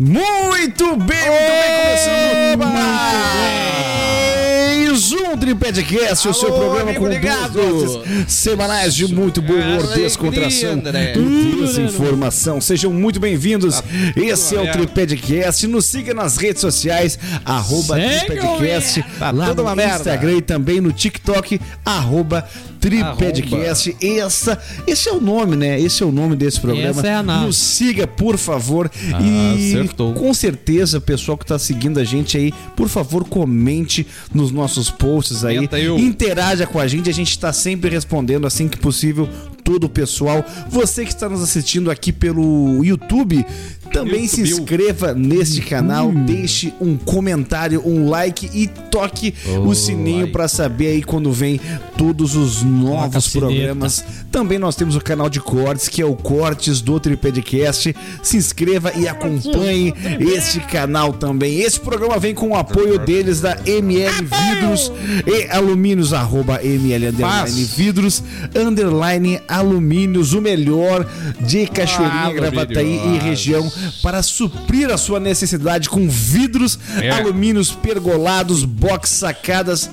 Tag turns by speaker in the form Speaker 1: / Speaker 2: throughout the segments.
Speaker 1: Muito bem, muito bem, começando. Mais um Tripedcast, o seu programa
Speaker 2: amigo
Speaker 1: com
Speaker 2: ligado.
Speaker 1: duas doses semanais de muito bom humor, descontração e desinformação. Sejam muito bem-vindos. Esse é o
Speaker 2: merda.
Speaker 1: Tripedcast. Nos siga nas redes sociais, arroba
Speaker 3: Segue,
Speaker 1: Tripedcast,
Speaker 2: Tá
Speaker 1: lá no
Speaker 2: uma merda.
Speaker 1: Instagram e também no TikTok, arroba Tripedcast. Essa, esse é o nome, né? Esse é o nome desse programa.
Speaker 3: Essa é a nave.
Speaker 1: Nos siga, por favor.
Speaker 2: Ah,
Speaker 1: e
Speaker 2: acertou.
Speaker 1: com certeza, pessoal que tá seguindo a gente aí, por favor, comente nos nossos posts aí.
Speaker 2: Comenta eu.
Speaker 1: Interaja com a gente, a gente tá sempre respondendo assim que possível todo o pessoal. Você que está nos assistindo aqui pelo YouTube, também se
Speaker 2: YouTube.
Speaker 1: inscreva neste canal, deixe um comentário, um like e toque o
Speaker 2: Oh,
Speaker 1: sininho
Speaker 2: like.
Speaker 1: para saber aí quando vem todos os novos programas. Também nós temos o canal de cortes, que é o Cortes do Tripedcast. Se inscreva e acompanhe este canal também. Esse programa vem com o apoio deles da ML Vidros e Alumínios, arroba ML underline. Vidros, underline Alumínios, o melhor de Cachoeirinha,
Speaker 2: Ah,
Speaker 1: Gravataí e região para suprir a sua necessidade com vidros,
Speaker 2: É.
Speaker 1: alumínios pergolados, box sacadas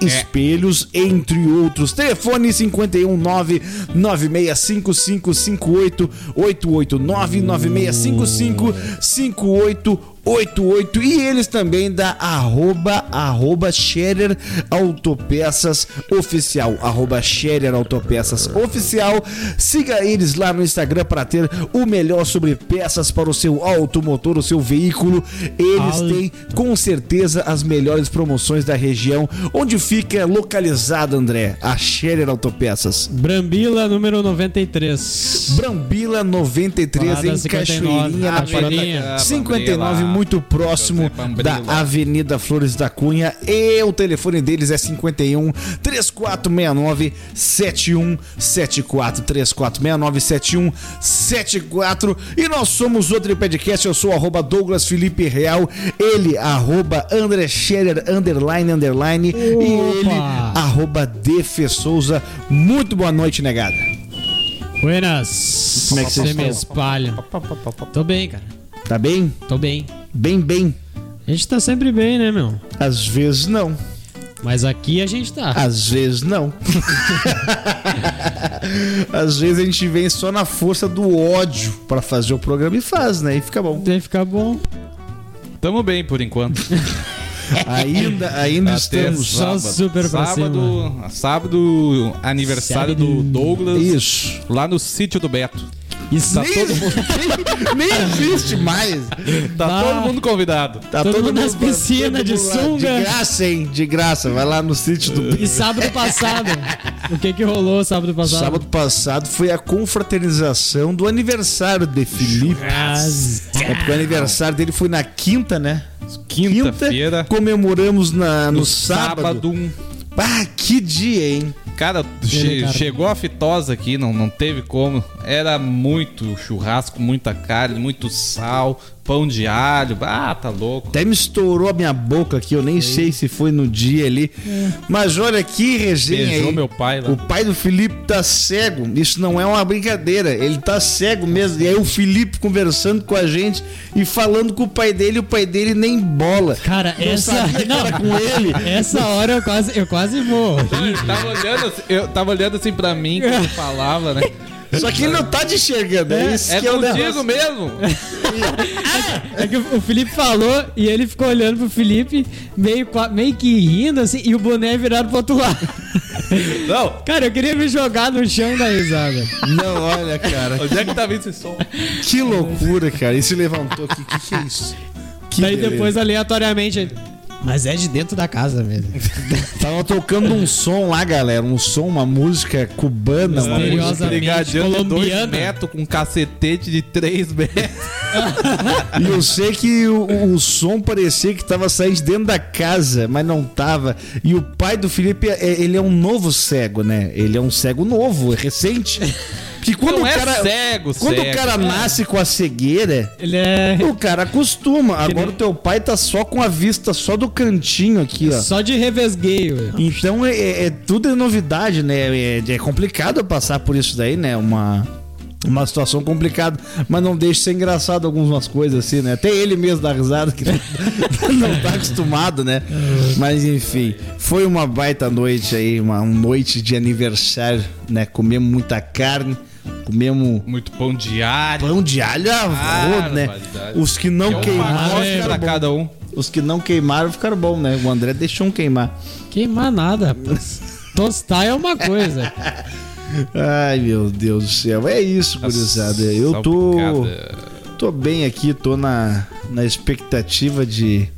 Speaker 1: espelhos, entre outros. Telefone 519 965558 889 9655 5888 e eles também da arroba arroba Scherer Autopeças Oficial arroba Scherer Autopeças Oficial siga eles lá no Instagram para ter o melhor sobre peças para o seu automotor, o seu veículo eles
Speaker 3: Al-
Speaker 1: têm com certeza as melhores promoções da região. Onde fica localizado, André? A Scherer Autopeças.
Speaker 3: Brambila número 93.
Speaker 1: Brambila 93
Speaker 3: Parada
Speaker 1: em
Speaker 3: 59,
Speaker 1: Cachoeirinha, na parada
Speaker 2: Ah,
Speaker 1: 59,
Speaker 2: Brambila.
Speaker 1: Muito próximo da Avenida Flores da Cunha. E o telefone deles é 51 3469 7174 3469 7174 e nós somos o Tripedcast, eu sou arroba Douglas Felipe Real, ele arroba André Scherer underline underline e ele
Speaker 3: Opa!
Speaker 1: arroba Defe Souza. Muito boa noite, negada.
Speaker 3: Buenas.
Speaker 1: Como é que vocês
Speaker 3: Você me
Speaker 1: estão?
Speaker 3: espalha. Tô bem, cara.
Speaker 1: Tá bem?
Speaker 3: Tô bem.
Speaker 1: Bem, bem.
Speaker 3: A gente tá sempre bem, né, meu?
Speaker 1: Às vezes não.
Speaker 3: Mas aqui a gente tá.
Speaker 1: Às vezes não. Às vezes a gente vem só na força do ódio pra fazer o programa e faz, né? E fica bom.
Speaker 3: Deve ficar bom.
Speaker 2: Tamo bem por enquanto.
Speaker 1: Ainda, ainda
Speaker 2: Até
Speaker 1: estamos.
Speaker 3: só super pra
Speaker 2: sábado, sábado, aniversário do
Speaker 3: Sábado.
Speaker 2: Douglas,
Speaker 1: Isso.
Speaker 2: lá no sítio do Beto.
Speaker 3: Isso
Speaker 2: Tá
Speaker 1: nem,
Speaker 2: todo mundo,
Speaker 1: nem, nem existe mais.
Speaker 2: tá
Speaker 3: Bah.
Speaker 2: todo mundo convidado.
Speaker 1: Tá
Speaker 3: Todo mundo nas piscinas,
Speaker 1: todo
Speaker 3: de sunga.
Speaker 1: De graça, hein? De graça. Vai lá no sítio do
Speaker 3: E sábado passado. o que que rolou sábado passado?
Speaker 1: Sábado passado foi a confraternização do aniversário de Felipe. É porque o aniversário dele foi na quinta, né?
Speaker 2: Quinta-feira.
Speaker 1: Comemoramos na, no,
Speaker 2: No
Speaker 1: sábado.
Speaker 2: sábado, um
Speaker 1: Ah, que dia, hein?
Speaker 2: Cara, che-
Speaker 3: cara.
Speaker 2: chegou a fitosa aqui, não, não teve como. Era muito churrasco, muita carne, muito sal, pão de alho. Ah, tá louco.
Speaker 1: Até me estourou a minha boca aqui, eu nem sei se foi no dia ali. Mas olha que resenha
Speaker 2: Beijou
Speaker 1: aí.
Speaker 2: meu pai lá.
Speaker 1: O pai do Felipe tá cego. Isso não é uma brincadeira. Ele tá cego mesmo. E aí o Felipe conversando com a gente e falando com o pai dele, o pai dele nem bola.
Speaker 3: Cara,
Speaker 1: Não
Speaker 3: essa.
Speaker 1: sabia era com ele.
Speaker 3: Essa hora eu quase, eu quase vou.
Speaker 2: Eu tava olhando, assim- eu tava olhando assim pra mim quando falava, né?
Speaker 1: Só que ele não tá te enxergando. É, isso
Speaker 2: É
Speaker 1: que é o
Speaker 2: contigo
Speaker 1: negócio.
Speaker 2: mesmo.
Speaker 3: É que o Felipe falou e ele ficou olhando pro Felipe, meio, meio que rindo assim, e o boné virado pro outro lado.
Speaker 2: Não,
Speaker 3: Cara, eu queria me jogar no chão da risada.
Speaker 1: Não, olha, cara.
Speaker 2: onde é que tá vindo esse som?
Speaker 1: Que loucura, cara. E se levantou aqui. O que, que é isso? Que
Speaker 3: Daí
Speaker 1: beleza.
Speaker 3: depois, aleatoriamente, ele, mas é de dentro da casa mesmo.
Speaker 1: Tava tocando um som lá, galera. Um som, uma música cubana, uma música.
Speaker 2: Brigadiano de 2
Speaker 3: colombiana.
Speaker 2: metros com um cacetete de 3 metros.
Speaker 1: E eu sei que o, o som parecia que tava saindo de dentro da casa, mas não tava. E o pai do Felipe, é- ele é um novo cego, né? Ele é um cego novo, é recente. Que quando
Speaker 2: Não
Speaker 1: o
Speaker 2: é
Speaker 1: cara,
Speaker 2: cego,
Speaker 1: quando
Speaker 2: cego.
Speaker 1: o cara nasce com a cegueira,
Speaker 3: Ele é
Speaker 1: o cara acostuma. Agora
Speaker 3: nem-
Speaker 1: o teu pai tá só com a vista só do cantinho aqui, ó.
Speaker 3: só de revesgueio.
Speaker 1: Então é, é- é- tudo é novidade, né? É, é complicado passar por isso daí, né? Uma Uma situação complicada, mas não deixa de ser engraçado algumas coisas assim, né? Até ele mesmo dá risada, que não tá acostumado, né? Mas enfim, foi uma baita noite aí, uma, uma noite de aniversário, né? Comemos muita carne, comemos
Speaker 2: Muito pão diário.
Speaker 1: pão de alho a rodo, né? Os que não
Speaker 2: Que é
Speaker 1: queimaram
Speaker 2: pra
Speaker 1: bom.
Speaker 2: cada um.
Speaker 1: Os que não queimaram ficaram bom, né? O André deixou um queimar.
Speaker 3: Queimar nada, rapaz. Tostar é uma coisa.
Speaker 1: Ai, meu Deus do céu. É isso, gurizada. Eu tô, tô bem aqui, tô na, na expectativa de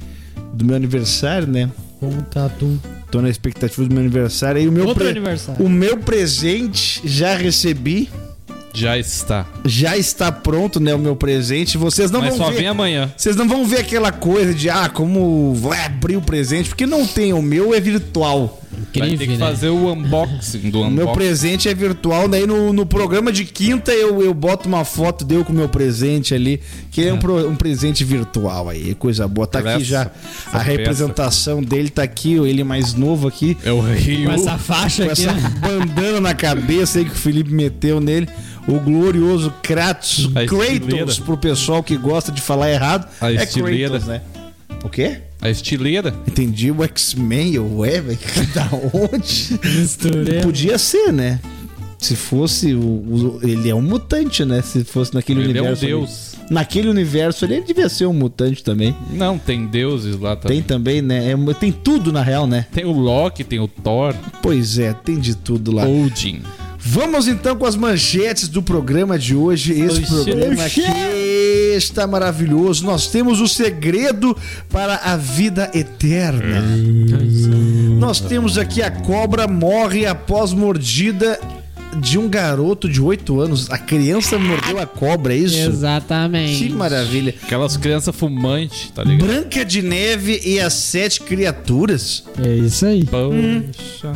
Speaker 1: do meu aniversário, né?
Speaker 3: Como tá tu?
Speaker 1: Tô na expectativa do meu aniversário. E o meu,
Speaker 3: Outro
Speaker 1: pre-
Speaker 3: aniversário.
Speaker 1: o meu presente já recebi.
Speaker 2: Já está.
Speaker 1: Já está pronto, né? O meu presente. Vocês não
Speaker 2: Mas
Speaker 1: vão
Speaker 2: só
Speaker 1: ver.
Speaker 2: vem amanhã.
Speaker 1: Vocês não vão ver aquela coisa de, ah, como vai abrir o presente, porque não tem. O meu é virtual.
Speaker 2: Vai ter
Speaker 3: Incrível,
Speaker 2: que
Speaker 3: né?
Speaker 2: fazer o unboxing do
Speaker 1: O meu
Speaker 2: unboxing.
Speaker 1: presente é virtual, daí no, no programa de quinta eu, eu boto uma foto deu com o meu presente ali, que é um, pro- um presente virtual aí, coisa boa. Tá aqui já a representação dele, tá aqui, ele mais novo aqui,
Speaker 2: É o Rio.
Speaker 3: Com essa faixa
Speaker 1: com
Speaker 3: aqui,
Speaker 1: essa
Speaker 3: né?
Speaker 1: bandana na cabeça aí que o Felipe meteu nele. O glorioso Kratos,
Speaker 2: A
Speaker 1: Kratos,
Speaker 2: estileira.
Speaker 1: pro pessoal que gosta de falar errado.
Speaker 2: A
Speaker 1: é
Speaker 2: estileira.
Speaker 1: Kratos, né? O quê?
Speaker 2: A estileira.
Speaker 1: Entendi o X-Men, o Evan, da onde? Podia ser, né? Se fosse o, o- Ele é um mutante, né? Se fosse naquele
Speaker 2: Ele é um
Speaker 1: universo. ali.
Speaker 2: deus.
Speaker 1: Naquele universo ali, ele devia ser um mutante também.
Speaker 2: Não, tem deuses lá também.
Speaker 1: Tem também, né? É- tem tudo na real, né?
Speaker 2: Tem o Loki, tem o Thor,
Speaker 1: Pois é, tem de tudo lá.
Speaker 2: Odin.
Speaker 1: Vamos então com as manchetes do programa de hoje. Esse programa aqui está maravilhoso. Nós temos o segredo para a vida eterna. Nós temos aqui a cobra morre após mordida de um garoto de 8 anos. A criança mordeu a cobra, é isso?
Speaker 3: Exatamente.
Speaker 1: Que maravilha.
Speaker 2: Aquelas crianças fumantes, tá ligado?
Speaker 1: Branca de Neve e as Sete Criaturas.
Speaker 3: É isso aí.
Speaker 2: Poxa.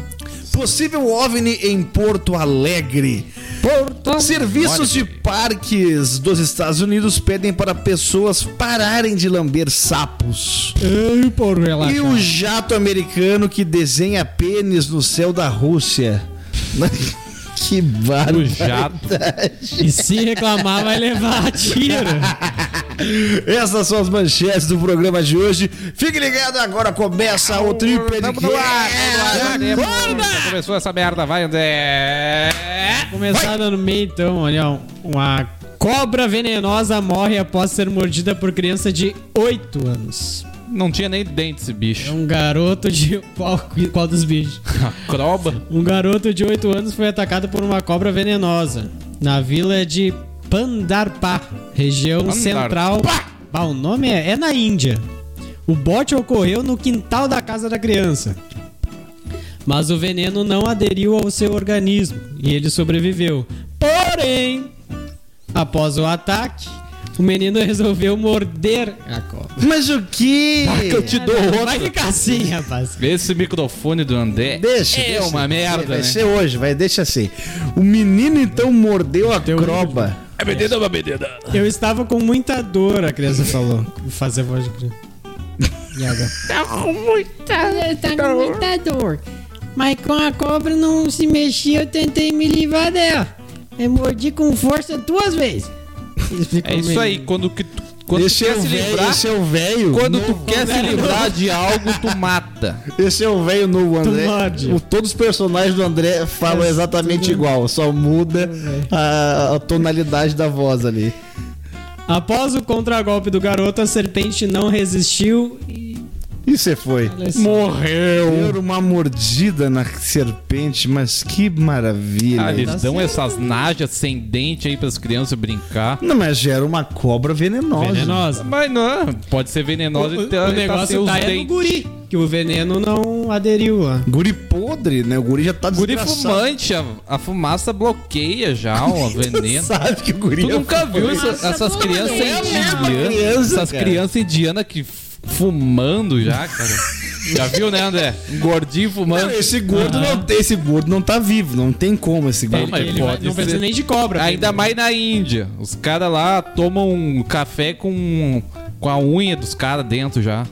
Speaker 1: Possível OVNI em Porto Alegre.
Speaker 3: Porto.
Speaker 1: Serviços de parques dos Estados Unidos pedem para pessoas pararem de lamber sapos.
Speaker 3: Ei, por relaxar.
Speaker 1: E o jato americano que desenha pênis no céu da Rússia. que barulho.
Speaker 2: jato.
Speaker 3: E se reclamar, vai levar a tiro.
Speaker 1: Essas são as manchetes do programa de hoje. Fique ligado, agora começa o Triple
Speaker 2: Tamo no ar, tamo no ar.
Speaker 1: Acorda!
Speaker 2: Já começou essa merda, vai, André.
Speaker 3: Começar no meio, então, olha, uma cobra venenosa morre após ser mordida por criança de 8 anos.
Speaker 2: Não tinha nem dente esse
Speaker 3: É
Speaker 2: bicho.
Speaker 3: um garoto de. Qual, qual dos bichos?
Speaker 2: Croba.
Speaker 3: Um garoto de 8 anos foi atacado por uma cobra venenosa na vila de Pandarpá, região
Speaker 2: Pandarpá.
Speaker 3: central. Bah, o nome é, é na Índia. O bote ocorreu no quintal da casa da criança. Mas o veneno não aderiu ao seu organismo e ele sobreviveu. Porém, após o ataque, o menino resolveu morder a cobra.
Speaker 1: Mas o que?
Speaker 2: eu te dou outra.
Speaker 3: Vai ficar assim, rapaz.
Speaker 2: Esse microfone do André
Speaker 1: Deixa,
Speaker 2: é
Speaker 1: deixa.
Speaker 2: uma merda,
Speaker 1: Vai
Speaker 2: né?
Speaker 1: ser hoje, vai, deixa assim. O menino então mordeu a croba.
Speaker 2: É medida, uma medida.
Speaker 3: Eu estava com muita dor, a criança falou. Vou fazer a voz de criança. E agora?
Speaker 4: Tá com muita, tá com muita dor. Mas com a cobra não se mexia, eu tentei me livrar dela. Eu mordi com força duas vezes.
Speaker 2: É isso aí, quando, que tu, quando
Speaker 1: Esse
Speaker 2: tu
Speaker 1: é
Speaker 2: quer
Speaker 1: o
Speaker 2: se
Speaker 1: velho,
Speaker 2: livrar,
Speaker 1: esse é o velho.
Speaker 2: quando tu quer se livrar de algo, tu mata.
Speaker 1: Esse é o velho novo André. O- todos os personagens do André falam
Speaker 3: É,
Speaker 1: exatamente
Speaker 3: tudo-
Speaker 1: igual, só muda a, a tonalidade da voz ali.
Speaker 3: Após o contragolpe do garoto, a serpente não resistiu e.
Speaker 1: E você foi.
Speaker 2: Morreu.
Speaker 1: Deu uma mordida na serpente, mas que maravilha.
Speaker 2: Ah, eles
Speaker 3: Tá
Speaker 2: dão
Speaker 3: certo.
Speaker 2: essas najas sem dente aí pras crianças brincar.
Speaker 1: Não, mas já era uma cobra venenosa.
Speaker 3: Venenosa.
Speaker 2: Mas não, pode ser
Speaker 3: O,
Speaker 2: venenosa e
Speaker 3: o
Speaker 2: tá,
Speaker 3: negócio
Speaker 2: os
Speaker 3: tá é guri, que o veneno não aderiu lá.
Speaker 1: Guri podre, né? O guri já tá
Speaker 2: Guri
Speaker 1: desgraçado.
Speaker 2: fumante, a, a fumaça bloqueia já o veneno.
Speaker 1: Sabe que o guri
Speaker 2: Tu
Speaker 1: é
Speaker 2: nunca viu essa- essas crianças
Speaker 1: é
Speaker 2: indianas?
Speaker 1: criança,
Speaker 2: essas crianças indianas que fumando já, cara. Já viu, né, André? Um gordinho
Speaker 1: Não,
Speaker 2: fumando.
Speaker 1: esse gordo não tem, esse gordo não tá vivo, não tem como esse gordo.
Speaker 2: mas
Speaker 3: Ele vai-
Speaker 2: pode
Speaker 3: não
Speaker 2: ser.
Speaker 3: precisa nem de cobra.
Speaker 2: Ainda mais na Índia. Os caras lá tomam um café com, com a unha dos caras dentro já.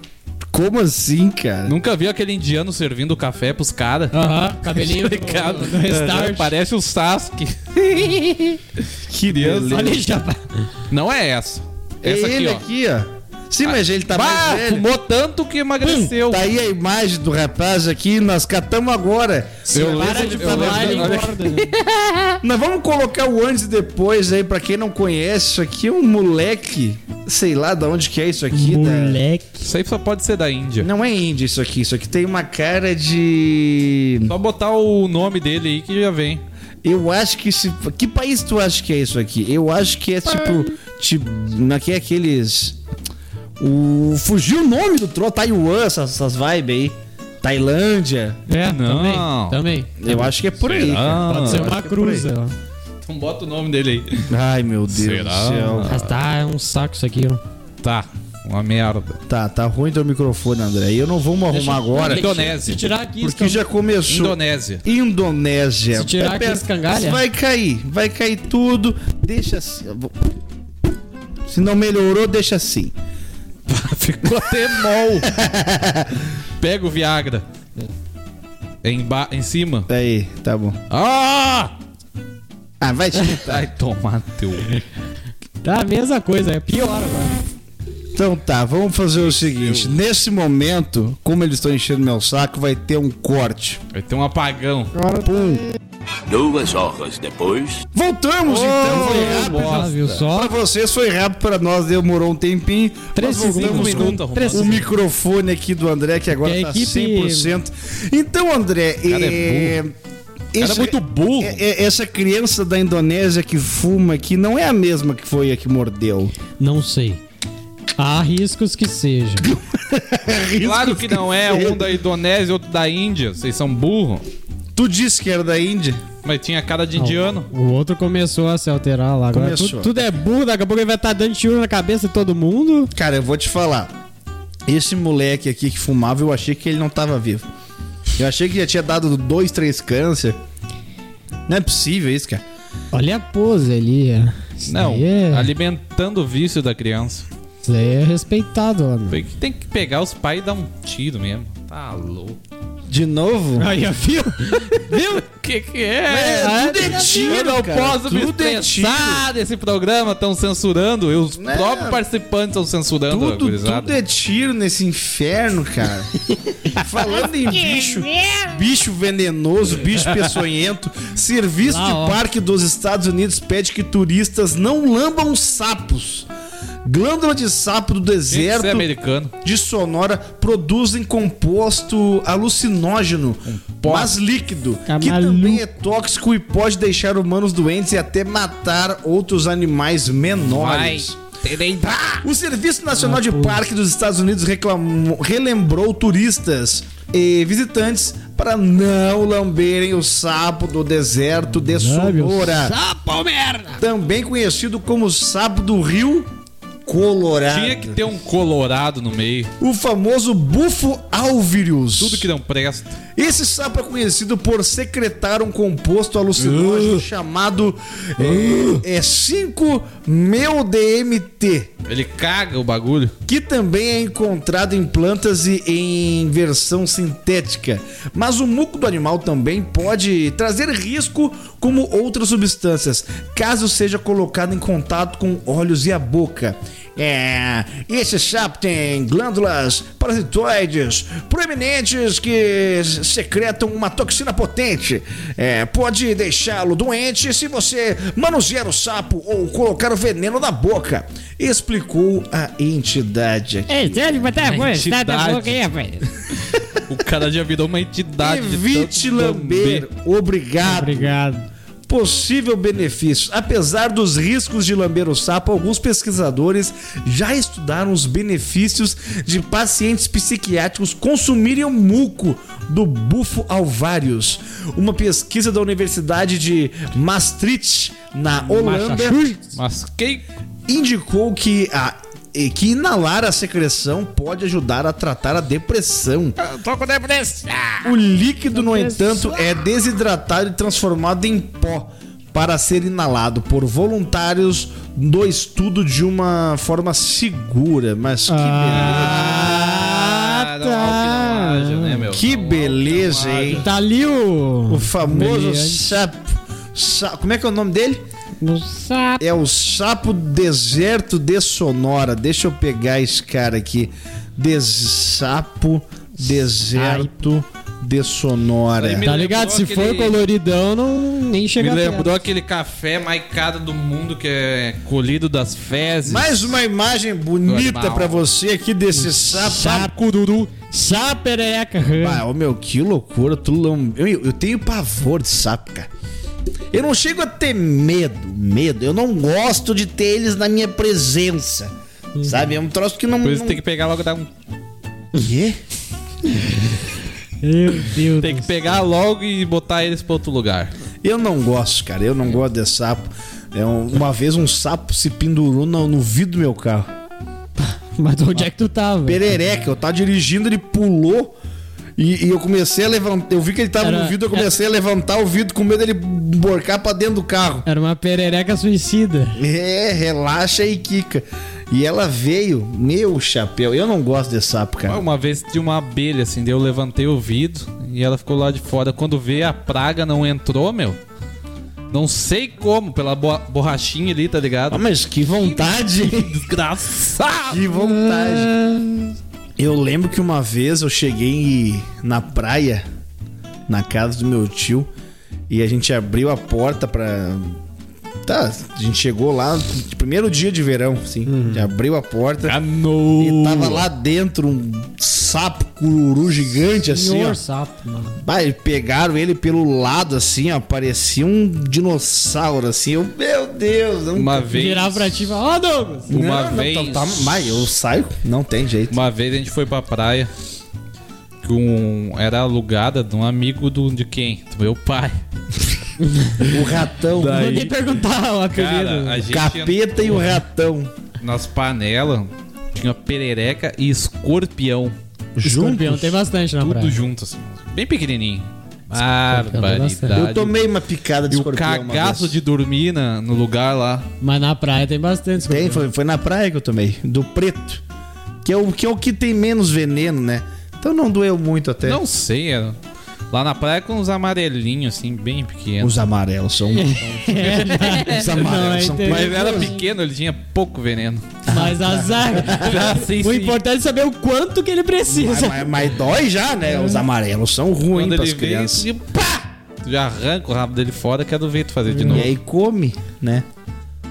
Speaker 1: Como assim, cara?
Speaker 2: Nunca viu aquele indiano servindo café pros caras?
Speaker 3: Aham, cabelinho do,
Speaker 2: Obrigado.
Speaker 3: do restart.
Speaker 2: Parece o Sasuke.
Speaker 1: Que beleza.
Speaker 3: Olha já.
Speaker 2: Não é essa.
Speaker 1: É
Speaker 2: Essa aqui,
Speaker 1: ele
Speaker 2: ó.
Speaker 1: aqui, ó. Sim, mas ele tá
Speaker 2: Bah,
Speaker 1: mais velho.
Speaker 2: fumou tanto que emagreceu.
Speaker 1: Tá aí a imagem do rapaz aqui, nós catamos agora.
Speaker 2: Eu
Speaker 3: Para
Speaker 2: lembro-
Speaker 3: de falar, ele engorda. né?
Speaker 1: Nós vamos colocar o antes e depois aí, pra quem não conhece. Isso aqui é um moleque, sei lá de onde que é isso aqui. da-
Speaker 3: Moleque.
Speaker 2: Isso aí só pode ser da Índia.
Speaker 1: Não é índia isso aqui, isso aqui tem uma cara de.
Speaker 2: Só botar o nome dele aí que já vem.
Speaker 1: Eu acho que esse. Que país tu acha que é isso aqui? Eu acho que é tipo. tipo aqui é aqueles. O. Fugiu o nome do troço, Taiwan, essas, essas vibes aí. Tailândia.
Speaker 3: É,
Speaker 2: Não.
Speaker 3: também. Também.
Speaker 1: Eu acho que é por aí.
Speaker 2: Será?
Speaker 1: cara.
Speaker 3: Pode ser uma
Speaker 1: é por aí.
Speaker 3: cruz. ó.
Speaker 2: Então bota o nome dele aí.
Speaker 1: Ai, meu Deus
Speaker 2: Será?
Speaker 1: do céu.
Speaker 3: Mas tá, é um saco isso aqui, ó.
Speaker 2: Tá, uma merda.
Speaker 1: Tá, tá ruim teu microfone, André. E eu não vamos arrumar agora.
Speaker 2: Indonésia.
Speaker 3: Se tirar aqui,
Speaker 1: Porque
Speaker 3: escan-
Speaker 1: já começou.
Speaker 2: Indonésia.
Speaker 1: Indonésia.
Speaker 3: Se tirar aqui, escangalha.
Speaker 1: Vai cair, vai cair tudo. Deixa assim. vou- Se não melhorou, deixa assim.
Speaker 2: Ficou até mol. Pega o Viagra. Em, ba- em cima.
Speaker 1: Aí, tá bom.
Speaker 2: Ah!
Speaker 1: Ah, vai te
Speaker 2: Vai tomar teu.
Speaker 3: Tá a mesma coisa, é pior agora.
Speaker 1: Então tá, vamos fazer o seguinte. Nesse momento, como eles estão enchendo meu saco, vai ter um corte.
Speaker 2: Vai ter um apagão.
Speaker 1: Pum.
Speaker 5: Duas horas depois.
Speaker 1: Voltamos então. Foi rápido.
Speaker 3: Viu só?
Speaker 1: Pra vocês foi rápido, pra nós demorou um tempinho.
Speaker 3: Três
Speaker 1: voltamos
Speaker 3: segundos.
Speaker 1: com
Speaker 3: Três
Speaker 1: o microfone aqui do André, que agora
Speaker 3: Que a
Speaker 1: tá
Speaker 3: equipe-
Speaker 1: 100%. Então, André,
Speaker 2: cara é
Speaker 1: é...
Speaker 2: cara é muito burro.
Speaker 1: é- é- essa criança da Indonésia que fuma aqui não é a mesma que foi a que mordeu.
Speaker 3: Não sei. Há riscos que seja.
Speaker 2: Claro que não é um da Indonésia e outro da Índia. Vocês são burro.
Speaker 1: Tu disse que era da Índia?
Speaker 2: Mas tinha cara de indiano.
Speaker 3: O outro começou a se alterar lá. Agora
Speaker 1: Começou.
Speaker 3: tudo, tudo é burro, daqui a pouco ele vai estar dando tiro na cabeça de todo mundo.
Speaker 1: Cara, eu vou te falar. Esse moleque aqui que fumava, eu achei que ele não tava vivo. Eu achei que já tinha dado dois, três câncer. Não é possível isso, cara.
Speaker 3: Olha a pose ali. é. Isso
Speaker 2: Não,
Speaker 3: é,
Speaker 2: alimentando o vício da criança.
Speaker 3: Isso aí é respeitado, mano.
Speaker 2: Tem que- Tem que pegar os pais e dar um tiro mesmo. Tá louco.
Speaker 1: De novo?
Speaker 3: Aí, viu? viu?
Speaker 2: O que que
Speaker 1: É,
Speaker 2: é?
Speaker 1: tudo é tiro,
Speaker 2: Eu não
Speaker 1: cara.
Speaker 2: posso me
Speaker 1: Tudo é
Speaker 2: estressar desse programa. Estão censurando. E os
Speaker 1: É.
Speaker 2: próprios participantes estão censurando
Speaker 1: Tudo, tudo é tiro nesse inferno, cara. Falando em bicho, bicho venenoso, bicho peçonhento, Serviço
Speaker 3: Lá,
Speaker 1: de
Speaker 3: ó.
Speaker 1: Parque dos Estados Unidos pede que turistas não lambam sapos. Glândula de sapo do
Speaker 2: ser
Speaker 1: deserto
Speaker 2: americano.
Speaker 1: de Sonora produzem composto alucinógeno, mas líquido,
Speaker 3: Tá
Speaker 1: que
Speaker 3: maluco.
Speaker 1: também é tóxico e pode deixar humanos doentes e até matar outros animais menores. O Serviço Nacional de Parque dos Estados Unidos reclamou- relembrou turistas e visitantes para não lamberem o sapo do deserto de Sonora,
Speaker 3: Sapo merda!
Speaker 1: também conhecido como sapo do Rio Colorado.
Speaker 2: Tinha que ter um colorado no meio.
Speaker 1: O famoso bufo alvirius.
Speaker 2: Tudo que não presta.
Speaker 1: Esse sapo é conhecido por secretar um composto alucinógeno chamado é, é 5-MeO-DMT,
Speaker 2: Ele caga o bagulho.
Speaker 1: que também é encontrado em plantas e em versão sintética. Mas o muco do animal também pode trazer risco como outras substâncias, caso seja colocado em contato com olhos e a boca. É, esse sapo tem glândulas parasitoides proeminentes que secretam uma toxina potente. É, pode deixá-lo doente se você manusear o sapo ou colocar o veneno na boca, explicou a entidade aqui.
Speaker 4: Ei, sério, botar a
Speaker 2: A
Speaker 4: voz, tá da
Speaker 2: entidade.
Speaker 4: boca aí, rapaz.
Speaker 2: O cara já virou uma entidade. de
Speaker 1: Evite lamber. Obrigado.
Speaker 3: Obrigado.
Speaker 1: Possível benefício. Apesar dos riscos de lamber o sapo, alguns pesquisadores já estudaram os benefícios de pacientes psiquiátricos consumirem o muco do bufo alvários. Uma pesquisa da Universidade de Maastricht, na Holanda, indicou que a e que inalar a secreção pode ajudar a tratar a depressão.
Speaker 4: Tô com depressão.
Speaker 1: O líquido, no entanto, é desidratado e transformado em pó para ser inalado por voluntários do estudo de uma forma segura. Mas que beleza.
Speaker 3: Ah,
Speaker 2: Ah, algo que não haja, né?
Speaker 1: Que
Speaker 2: Não,
Speaker 1: beleza, hein?
Speaker 3: Tá ali o.
Speaker 1: O famoso sapo. sa- Como é que é o nome dele?
Speaker 4: No sapo.
Speaker 1: É o sapo deserto de Sonora. Deixa eu pegar esse cara aqui. Des sapo deserto de Sonora.
Speaker 2: Me
Speaker 3: Tá ligado? Se
Speaker 2: lembrou
Speaker 3: for
Speaker 2: aquele-
Speaker 3: coloridão, não nem
Speaker 2: Me
Speaker 3: chega
Speaker 2: lembrou
Speaker 3: perto.
Speaker 2: aquele café mais caro do mundo que é colhido das fezes.
Speaker 1: Mais uma imagem bonita pra você aqui desse sapo.
Speaker 3: Sapo cururu. Sapereca.
Speaker 1: Ah, ô meu, que loucura. Tu lam- eu, eu tenho pavor de sapo, cara. Eu não chego a ter medo, medo. Eu não gosto de ter eles na minha presença. Sabe? É um troço que não.
Speaker 2: Por isso
Speaker 1: não...
Speaker 2: tem que pegar logo e dar um.
Speaker 1: Quê?
Speaker 3: Meu Deus.
Speaker 2: Tem que pegar logo e botar eles pra outro lugar.
Speaker 1: Eu não gosto, cara. Eu não gosto de sapo. É um- uma vez um sapo se pendurou no, no vidro do meu carro.
Speaker 3: Mas onde é que tu tava?
Speaker 1: Perereca, eu tava dirigindo, ele pulou. E, e eu comecei a levantar. Eu vi que ele tava
Speaker 3: Era-
Speaker 1: no vidro, eu comecei a levantar o vidro com medo dele emborcar pra dentro do carro.
Speaker 3: Era uma perereca suicida.
Speaker 1: É, relaxa e quica. E ela veio, meu chapéu. Eu não gosto de sapo, cara.
Speaker 2: Uma vez tinha uma abelha, assim, daí eu levantei o vidro e ela ficou lá de fora. Quando veio a praga não entrou, meu. Não sei como, pela bo- borrachinha ali, tá
Speaker 1: Ah,
Speaker 2: ligado?
Speaker 1: mas que vontade!
Speaker 2: Desgraçado!
Speaker 1: que vontade! Eu lembro que uma vez eu cheguei na praia, na casa do meu tio, e a gente abriu a porta pra. Tá, a gente chegou lá, primeiro dia de verão, assim. A gente abriu a porta.
Speaker 2: Ah, no...
Speaker 1: E tava lá dentro um sapo cururu gigante, assim, ó.
Speaker 3: Senhor sapo, mano.
Speaker 1: E pegaram ele pelo lado, assim, ó. Parecia um dinossauro, assim. Eu, meu Deus, não.
Speaker 2: Uma vez.
Speaker 3: Virar pra ti e falar, ó Douglas.
Speaker 2: Uma
Speaker 1: Não, não,
Speaker 2: vez.
Speaker 1: tá- tá- mas eu saio, não tem jeito.
Speaker 2: Uma vez a gente foi pra praia com. Era alugada de um amigo do, de quem? Do meu pai.
Speaker 1: O ratão,
Speaker 3: Vou nem perguntar o apelido.
Speaker 2: Cara,
Speaker 1: o capeta e o ratão.
Speaker 2: Nas panelas tinha perereca e escorpião.
Speaker 3: Escorpião tem bastante na
Speaker 2: Tudo
Speaker 3: praia.
Speaker 2: junto, assim. Bem pequenininho.
Speaker 3: Tem
Speaker 2: Barbaridade.
Speaker 1: Eu tomei uma picada de
Speaker 2: E o
Speaker 1: escorpião uma
Speaker 2: cagaço de dormir na- no lugar lá.
Speaker 3: Mas na praia tem bastante
Speaker 1: Tem,
Speaker 3: escorpião.
Speaker 1: foi, foi na praia que eu tomei. Do preto. Que é, o, que é o que tem menos veneno, né? Então não doeu muito até.
Speaker 2: Não sei, era. Lá na praia com uns amarelinhos, assim, bem pequenos.
Speaker 1: Os amarelos são. Os amarelos são.
Speaker 3: Não,
Speaker 2: Mas era pequeno, ele tinha pouco veneno.
Speaker 3: Mas azar.
Speaker 2: sim,
Speaker 3: o
Speaker 2: sim.
Speaker 3: importante é saber o quanto que ele
Speaker 1: Mas,
Speaker 3: precisa.
Speaker 1: mas- mas dói já, né? Os amarelos são ruins
Speaker 2: ele veio,
Speaker 1: crianças.
Speaker 2: e pá! Tu já arranca o rabo dele fora, quero ver tu fazer de novo.
Speaker 1: E aí come, né?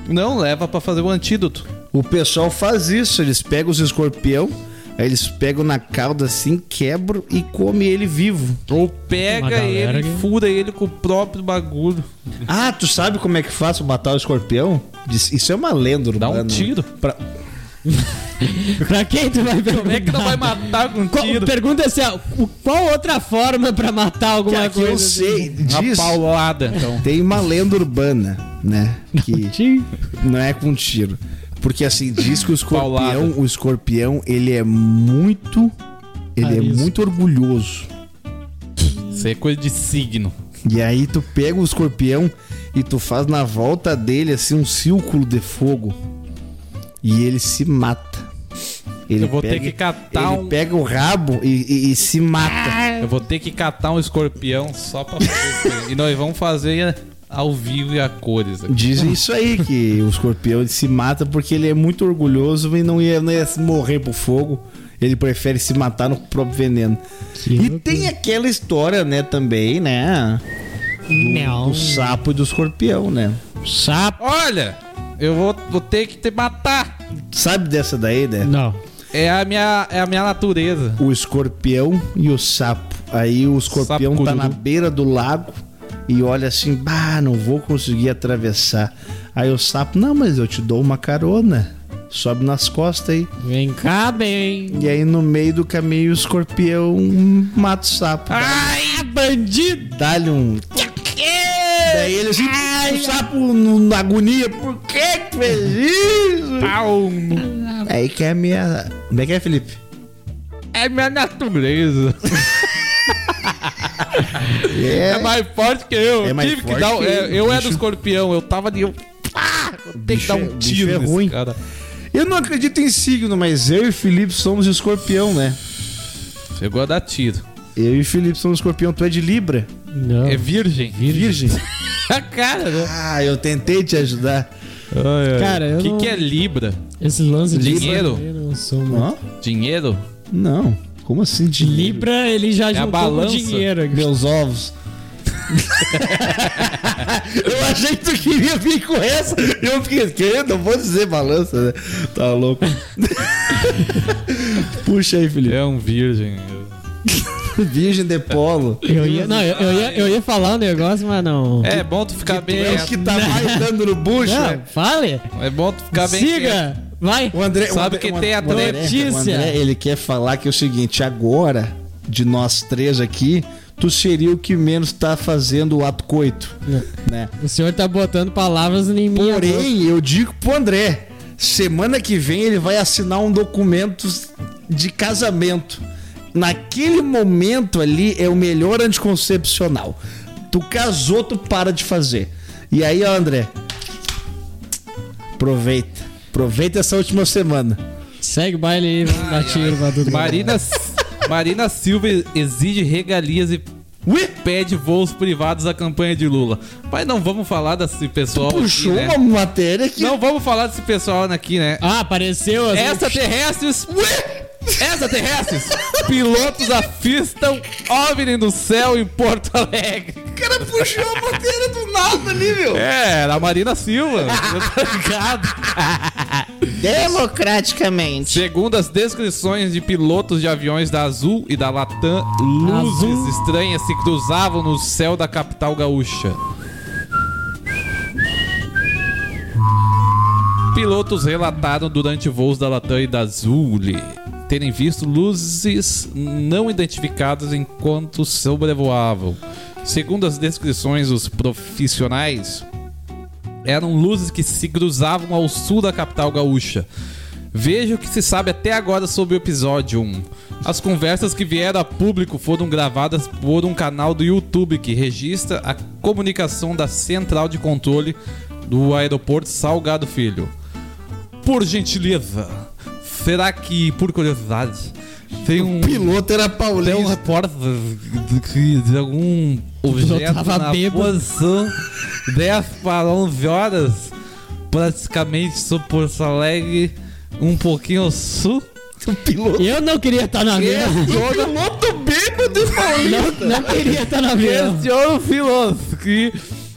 Speaker 2: Não, leva pra fazer o antídoto.
Speaker 1: O pessoal faz isso, eles pegam os escorpião, aí eles pegam na cauda assim, quebram e come ele vivo.
Speaker 2: Ou pega ele e
Speaker 3: que-
Speaker 2: fura ele com o próprio bagulho.
Speaker 1: Ah, tu sabe como é que faz pra matar o escorpião? Isso é uma lenda
Speaker 2: Dá
Speaker 1: urbana.
Speaker 2: um tiro.
Speaker 1: Pra-
Speaker 3: pra quem tu vai perguntar?
Speaker 2: Como é que não vai matar com um tiro?
Speaker 3: pergunta assim, ó, qual outra forma pra matar alguma
Speaker 1: Que, que
Speaker 3: coisa?
Speaker 1: eu sei,
Speaker 2: Uma
Speaker 1: diz,
Speaker 2: paulada, então.
Speaker 1: tem uma lenda urbana, né? Que
Speaker 3: Tiro.
Speaker 1: não é com tiro. Porque assim, diz que o escorpião,
Speaker 2: Paulada.
Speaker 1: o escorpião, ele é muito. Ele é muito orgulhoso.
Speaker 2: Isso é coisa de signo.
Speaker 1: E aí tu pega o escorpião e tu faz na volta dele assim um círculo de fogo. E ele se mata. Ele
Speaker 2: Eu vou ter que catar
Speaker 1: ele
Speaker 2: um-
Speaker 1: pega o rabo e, e- e se mata.
Speaker 2: Eu vou ter que catar um escorpião só pra fazer aí. E nós vamos fazer ao vivo e a cores. aqui.
Speaker 1: Dizem isso aí, que o escorpião ele se mata porque ele é muito orgulhoso e não ia, não ia morrer pro fogo. Ele prefere se matar no próprio veneno. e tem aquela história, né, também, né?
Speaker 3: Não.
Speaker 1: Do sapo e do escorpião, né?
Speaker 3: Sapo.
Speaker 2: Olha, eu vou, vou ter que te matar.
Speaker 1: Sabe dessa daí, né?
Speaker 3: Não.
Speaker 2: É a minha, é a minha natureza.
Speaker 1: o escorpião e o sapo. Aí o escorpião
Speaker 2: Sapo
Speaker 1: tá
Speaker 2: cururu.
Speaker 1: na beira do lago e olha assim, bah, não vou conseguir atravessar. Aí o sapo, não, mas eu te dou uma carona. Sobe nas costas aí.
Speaker 3: Vem cá, bem.
Speaker 1: E aí no meio do caminho o escorpião mata o sapo.
Speaker 3: Ai, bandido.
Speaker 1: Dá-lhe um. Daí ele assim, o sapo no- na agonia, por que que fez isso?
Speaker 2: Pau.
Speaker 1: Aí que é a minha. Como é que é, Felipe?
Speaker 2: É minha natureza. É,
Speaker 1: É,
Speaker 2: mais forte que eu.
Speaker 1: É
Speaker 2: Eu
Speaker 1: mais
Speaker 2: tive que
Speaker 1: forte
Speaker 2: dar.
Speaker 1: que
Speaker 2: é,
Speaker 1: ele,
Speaker 2: eu era do escorpião, eu tava de. Eu, pá, eu tenho que dar
Speaker 1: é-
Speaker 2: um
Speaker 1: bicho
Speaker 2: tiro
Speaker 1: é
Speaker 2: nesse
Speaker 1: ruim.
Speaker 2: cara.
Speaker 1: Eu não acredito em signo, mas eu e Felipe somos escorpião, né?
Speaker 2: Chegou a dar tiro.
Speaker 1: Eu e o Felipe somos escorpião, tu é de Libra.
Speaker 3: Não.
Speaker 2: É virgem.
Speaker 1: Virgem.
Speaker 2: Cara, né?
Speaker 1: ah, eu tentei te ajudar.
Speaker 3: Cara, eu
Speaker 2: O que,
Speaker 3: não...
Speaker 2: que é Libra?
Speaker 3: Esse lance de
Speaker 2: Dinheiro?
Speaker 3: Eu não?
Speaker 2: Dinheiro?
Speaker 1: Não. Como assim de
Speaker 3: Libra, ele já
Speaker 2: a
Speaker 3: juntou dinheiro.
Speaker 1: Meus ovos. eu achei que tu queria vir com essa. Eu fiquei, que? Não vou dizer balança, né? Tá louco. Puxa aí, Felipe.
Speaker 2: É um virgem.
Speaker 1: Virgem de polo.
Speaker 3: Eu ia, não, eu, eu ia, eu ia falar um negócio, mas não.
Speaker 2: É bom tu ficar
Speaker 1: Tu
Speaker 2: bem.
Speaker 1: é o que tá mais dando no bucho,
Speaker 3: Não,
Speaker 1: né?
Speaker 3: fale.
Speaker 2: É bom tu ficar bem. quieto.
Speaker 3: Siga. Vai.
Speaker 1: O André,
Speaker 2: Sabe
Speaker 1: o André,
Speaker 2: que
Speaker 1: o
Speaker 2: tem a
Speaker 3: notícia.
Speaker 1: André, ele quer falar que é o seguinte, agora, de nós três aqui, tu seria o que menos tá fazendo o ato coito, né?
Speaker 3: O senhor tá botando palavras em mim.
Speaker 1: Porém, eu digo pro André, semana que vem ele vai assinar um documento de casamento. Naquele momento ali é o melhor anticoncepcional. Tu casou, tu para de fazer. E aí, André, aproveita. Aproveita essa última semana.
Speaker 3: Segue o baile aí, vamos dar tiro pra tudo.
Speaker 2: Marina, Marina Silva exige regalias e
Speaker 1: Ué?
Speaker 2: pede voos privados à campanha de Lula. Mas não vamos falar desse pessoal aqui,
Speaker 1: Puxou
Speaker 2: né?
Speaker 1: uma matéria que.
Speaker 2: Não vamos falar desse pessoal aqui, né?
Speaker 3: Ah, apareceu as...
Speaker 2: Extraterrestres. Extraterrestres. Pilotos avistam OVNI no céu em Porto Alegre.
Speaker 1: O cara puxou a matéria do nada ali, meu.
Speaker 2: É, era a Marina Silva. tá ligado?
Speaker 6: Democraticamente.
Speaker 2: Segundo as descrições de pilotos de aviões da Azul e da Latam, luzes
Speaker 3: Azul.
Speaker 2: estranhas se cruzavam no céu da capital gaúcha. Pilotos relataram durante voos da Latam e da Azul terem visto luzes não identificadas enquanto sobrevoavam. Segundo as descrições dos profissionais, eram luzes que se cruzavam ao sul da capital gaúcha. Veja o que se sabe até agora sobre o episódio 1. As conversas que vieram a público foram gravadas por um canal do YouTube que registra a comunicação da central de controle do aeroporto Salgado Filho. Por gentileza, será que, por curiosidade, tem um,
Speaker 1: O piloto era
Speaker 2: tem um
Speaker 1: paulista.
Speaker 2: repórter de, que- de algum objeto
Speaker 3: tava
Speaker 2: na
Speaker 3: bêbado.
Speaker 2: posição 10 para 11 horas, praticamente sobre Porto Alegre, um pouquinho ao sul?
Speaker 1: Piloto.
Speaker 3: Eu não queria estar no avião.
Speaker 1: O piloto bêbado e paulista.
Speaker 3: Não, não queria estar no avião.
Speaker 2: Questiona o piloto que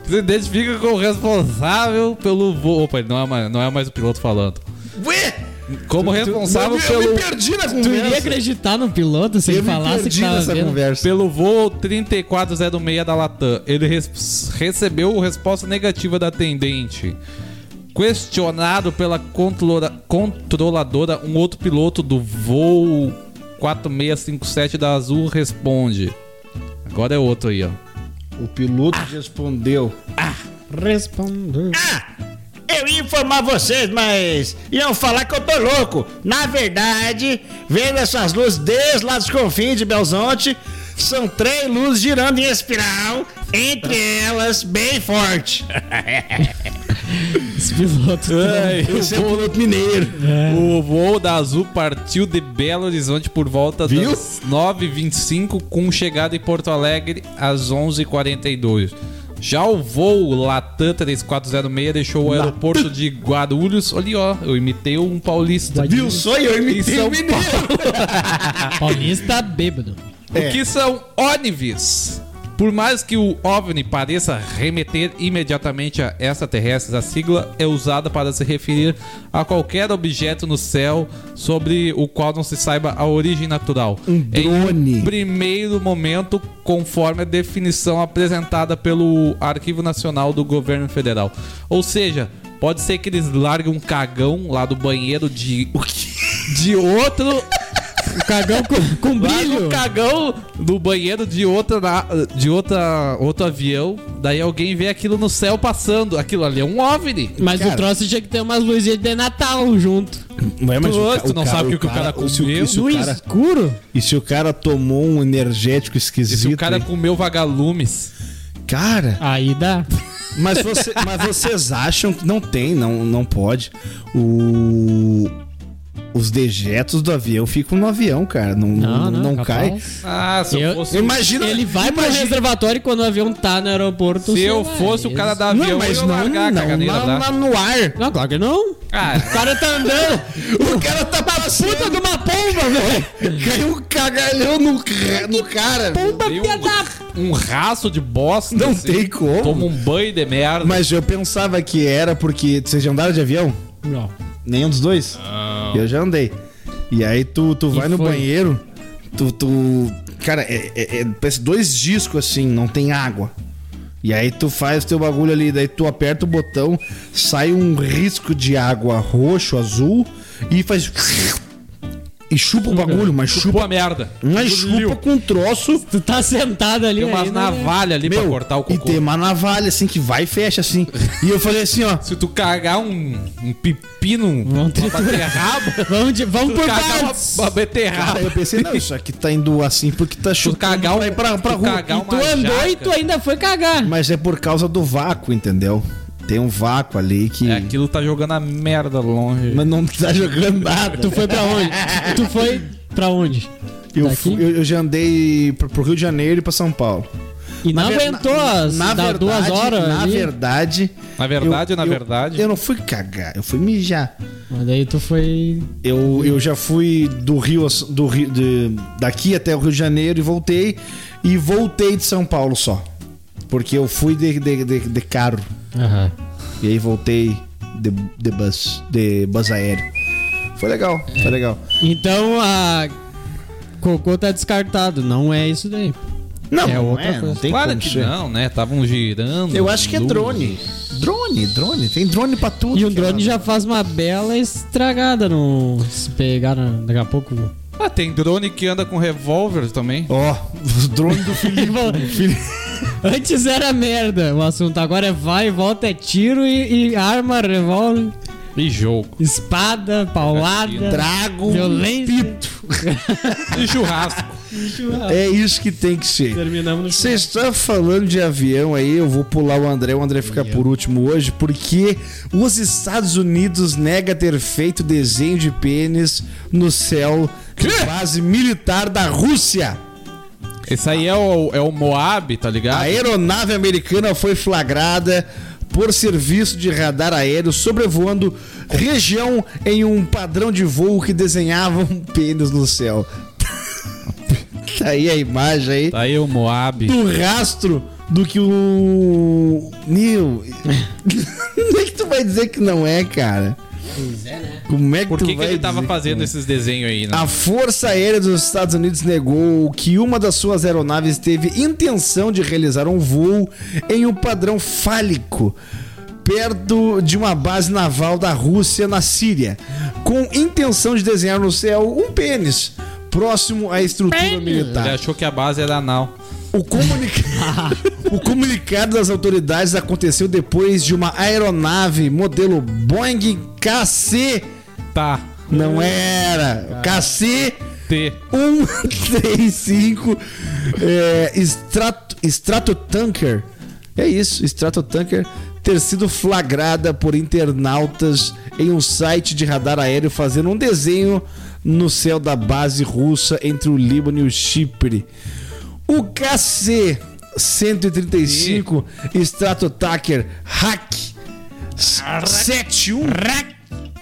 Speaker 2: se identifica como responsável pelo voo. Opa, ele não é mais, não é mais o piloto falando.
Speaker 1: Ué?
Speaker 2: Como responsável
Speaker 1: eu,
Speaker 2: pelo,
Speaker 1: eu me perdi na
Speaker 3: Tu iria
Speaker 1: conversa.
Speaker 3: acreditar no piloto se
Speaker 1: Eu
Speaker 3: ele falasse que tava vendo?
Speaker 1: conversa.
Speaker 2: pelo voo 3406 da Latam. Ele res- recebeu resposta negativa da atendente. Questionado pela controla- controladora, um outro piloto do voo 4657 da Azul responde. Agora é outro aí, ó.
Speaker 1: O piloto respondeu.
Speaker 3: Respondeu.
Speaker 6: Eu ia informar vocês, mas iam falar que eu tô louco. Na verdade, vendo essas luzes desde lá dos confins de Belzonte, são três luzes girando em espiral, entre elas bem forte.
Speaker 3: Esse piloto.
Speaker 1: Esse é o piloto mineiro.
Speaker 2: O voo da Azul partiu de Belo Horizonte por volta
Speaker 1: Viu?
Speaker 2: das 9h25 com chegada em Porto Alegre às 11h42. Já o voo Latam 3406 deixou o aeroporto de Guarulhos. Olha, ó, eu imitei um paulista.
Speaker 1: Viu só? Eu imitei o mineiro.
Speaker 3: Paulista bêbado.
Speaker 2: O que são ONIVs? Por mais que o OVNI pareça remeter imediatamente a extraterrestres, a sigla é usada para se referir a qualquer objeto no céu sobre o qual não se saiba a origem natural.
Speaker 1: Um drone.
Speaker 2: Em primeiro momento, conforme a definição apresentada pelo Arquivo Nacional do Governo Federal. Ou seja, pode ser que eles larguem um cagão lá do banheiro de, de outro
Speaker 3: O cagão com, com brilho.
Speaker 2: o cagão do banheiro de outra na- de outra outro avião, daí alguém vê aquilo no céu passando. Aquilo ali é um OVNI.
Speaker 3: Mas
Speaker 1: Cara.
Speaker 3: o troço tinha que ter umas luzinhas de Natal junto.
Speaker 1: Ué, mas
Speaker 2: Tu- tu não sabe o que o cara
Speaker 1: se o-
Speaker 2: comeu?
Speaker 1: se o
Speaker 3: No
Speaker 1: cara-
Speaker 3: escuro?
Speaker 1: E se o cara tomou um energético
Speaker 2: E
Speaker 1: esquisito?
Speaker 2: se o cara
Speaker 1: aí?
Speaker 2: comeu vagalumes?
Speaker 1: Cara,
Speaker 3: Aí dá.
Speaker 1: mas, você- mas vocês acham que não tem, não, não pode. O. os dejetos do avião ficam no avião, cara. Não, não, não cai.
Speaker 3: capaz.
Speaker 2: Ah, se eu,
Speaker 3: Eu-
Speaker 2: fosse.
Speaker 1: Imagina.
Speaker 3: Ele vai pro
Speaker 1: imagina-
Speaker 3: reservatório quando o avião tá no aeroporto.
Speaker 2: Se eu fosse o cara da avião,
Speaker 1: Não, mas
Speaker 2: eu
Speaker 1: não,
Speaker 2: largar a
Speaker 1: não,
Speaker 2: caganeira
Speaker 1: lá no ar.
Speaker 3: Não, claro que não.
Speaker 2: Ah,
Speaker 3: O cara tá andando.
Speaker 1: O cara tá passando.
Speaker 3: Puta de uma pomba, velho.
Speaker 1: Caiu um cagalhão no, no cara.
Speaker 3: Pomba
Speaker 2: dei
Speaker 3: filha da...
Speaker 2: um, um raço de bosta.
Speaker 1: Não
Speaker 2: assim.
Speaker 1: tem como.
Speaker 2: Toma um banho de merda.
Speaker 1: Mas eu pensava que era porque. Vocês já andaram de avião?
Speaker 3: Não.
Speaker 1: Nenhum dos dois? Eu já andei. E aí tu, tu vai no
Speaker 3: foi?
Speaker 1: banheiro, tu. tu cara, é, é- é- parece dois discos assim, não tem água. E aí tu faz teu bagulho ali, daí tu aperta o botão, sai um risco de água roxo, azul, e faz. E chupa o bagulho, mas
Speaker 2: Chupou
Speaker 1: chupa.
Speaker 2: a merda.
Speaker 1: Mas chupa com um troço.
Speaker 3: Tu tá sentado ali
Speaker 2: Tem umas
Speaker 3: né?
Speaker 2: navalhas ali pra
Speaker 1: Meu,
Speaker 2: cortar o
Speaker 1: e
Speaker 2: cocô.
Speaker 1: tem uma navalha assim que vai e fecha assim. E eu falei assim, ó.
Speaker 2: Se tu cagar um, um pepino, uma
Speaker 3: Vamos triturar.
Speaker 2: beterraba,
Speaker 3: Vamos, de, vamos
Speaker 2: tu
Speaker 3: por
Speaker 2: cagar uma, uma beterraba.
Speaker 1: Cara, eu pensei, não, isso aqui tá indo assim porque tá
Speaker 2: Tu
Speaker 1: chutando
Speaker 2: cagar um,
Speaker 1: pra pra, pra
Speaker 2: tu
Speaker 1: rua.
Speaker 2: cagar
Speaker 3: Tu
Speaker 2: uma
Speaker 3: andou
Speaker 2: jaca.
Speaker 3: e tu ainda foi cagar.
Speaker 1: Mas é por causa do vácuo, entendeu? Tem um vácuo ali que.
Speaker 2: É, aquilo tá jogando a merda longe.
Speaker 1: Mas não tá jogando nada.
Speaker 3: Tu foi pra onde? tu foi pra onde?
Speaker 1: eu, fui- eu, eu já andei pro, pro Rio de Janeiro e pra São Paulo.
Speaker 3: E não
Speaker 1: ver-
Speaker 3: aguentou
Speaker 1: na-
Speaker 3: as
Speaker 1: na
Speaker 3: da
Speaker 1: verdade,
Speaker 3: duas horas
Speaker 1: Na
Speaker 3: ali.
Speaker 1: verdade.
Speaker 2: Na verdade,
Speaker 1: eu,
Speaker 2: na
Speaker 1: eu-
Speaker 2: verdade.
Speaker 1: Eu não fui cagar, eu fui mijar.
Speaker 3: Mas daí tu foi...
Speaker 1: Eu, eu já fui do Rio, do Rio de- daqui até o Rio de Janeiro e voltei. E voltei de São Paulo só. Porque eu fui de, de, de, de carro.
Speaker 3: Aham.
Speaker 1: E aí voltei de, de bus, de bus aéreo. Foi legal, foi legal.
Speaker 3: Então a... Cocô tá descartado. Não é isso daí.
Speaker 1: Não,
Speaker 3: É
Speaker 1: não
Speaker 3: outra
Speaker 1: é, não
Speaker 3: coisa.
Speaker 1: tem
Speaker 2: claro
Speaker 1: como
Speaker 2: que
Speaker 1: ser.
Speaker 2: não, né? Estavam girando.
Speaker 1: Eu acho que é
Speaker 2: luzes.
Speaker 1: drone. Drone, drone. Tem drone pra tudo.
Speaker 3: E o
Speaker 1: cara.
Speaker 3: drone já faz uma bela estragada no... Se pegar na- daqui a pouco...
Speaker 2: Ah, tem drone que anda com revólver também.
Speaker 1: Ó, os drones do Felipe. Felipe.
Speaker 3: Antes era merda o assunto, agora é vai e volta, é tiro e, e arma, revólver,
Speaker 2: E jogo.
Speaker 3: espada, paulada,
Speaker 1: Drago.
Speaker 3: violência.
Speaker 2: E churrasco.
Speaker 1: É isso que tem que ser.
Speaker 3: Terminamos no
Speaker 1: Você está falando de avião aí, eu vou pular o André, o André fica por último hoje, porque os Estados Unidos nega ter feito desenho de pênis no céu de base militar da Rússia.
Speaker 2: Esse aí é o, é o Moab, tá
Speaker 1: A
Speaker 2: ligado?
Speaker 1: aeronave americana foi flagrada por serviço de radar aéreo sobrevoando região em um padrão de voo que desenhava um pênis no céu. tá aí a imagem aí
Speaker 2: Tá aí o Moab.
Speaker 1: do rastro do que o. Nil. Como é que tu vai dizer que não é, cara? Como é que
Speaker 2: Por
Speaker 1: tu
Speaker 2: que, que
Speaker 1: vai
Speaker 2: ele tava
Speaker 1: dizer
Speaker 2: fazendo
Speaker 1: é?
Speaker 2: esses desenhos aí, né?
Speaker 1: A Força Aérea dos Estados Unidos negou que uma das suas aeronaves teve intenção de realizar um voo em um padrão fálico perto de uma base naval da Rússia na Síria, com intenção de desenhar no céu um pênis próximo à estrutura
Speaker 2: Ele
Speaker 1: militar.
Speaker 2: achou que a base era anal.
Speaker 1: O, comunica- o comunicado das autoridades aconteceu depois de uma aeronave modelo Boeing KC.
Speaker 2: Tá.
Speaker 1: Não era. KC
Speaker 2: T.
Speaker 1: 135 é, Strato, Stratotanker. É isso, Stratotanker ter sido flagrada por internautas em um site de radar aéreo fazendo um desenho no céu da base russa entre o Líbano e o Chipre. O KC 135 Stratotanker Hack 71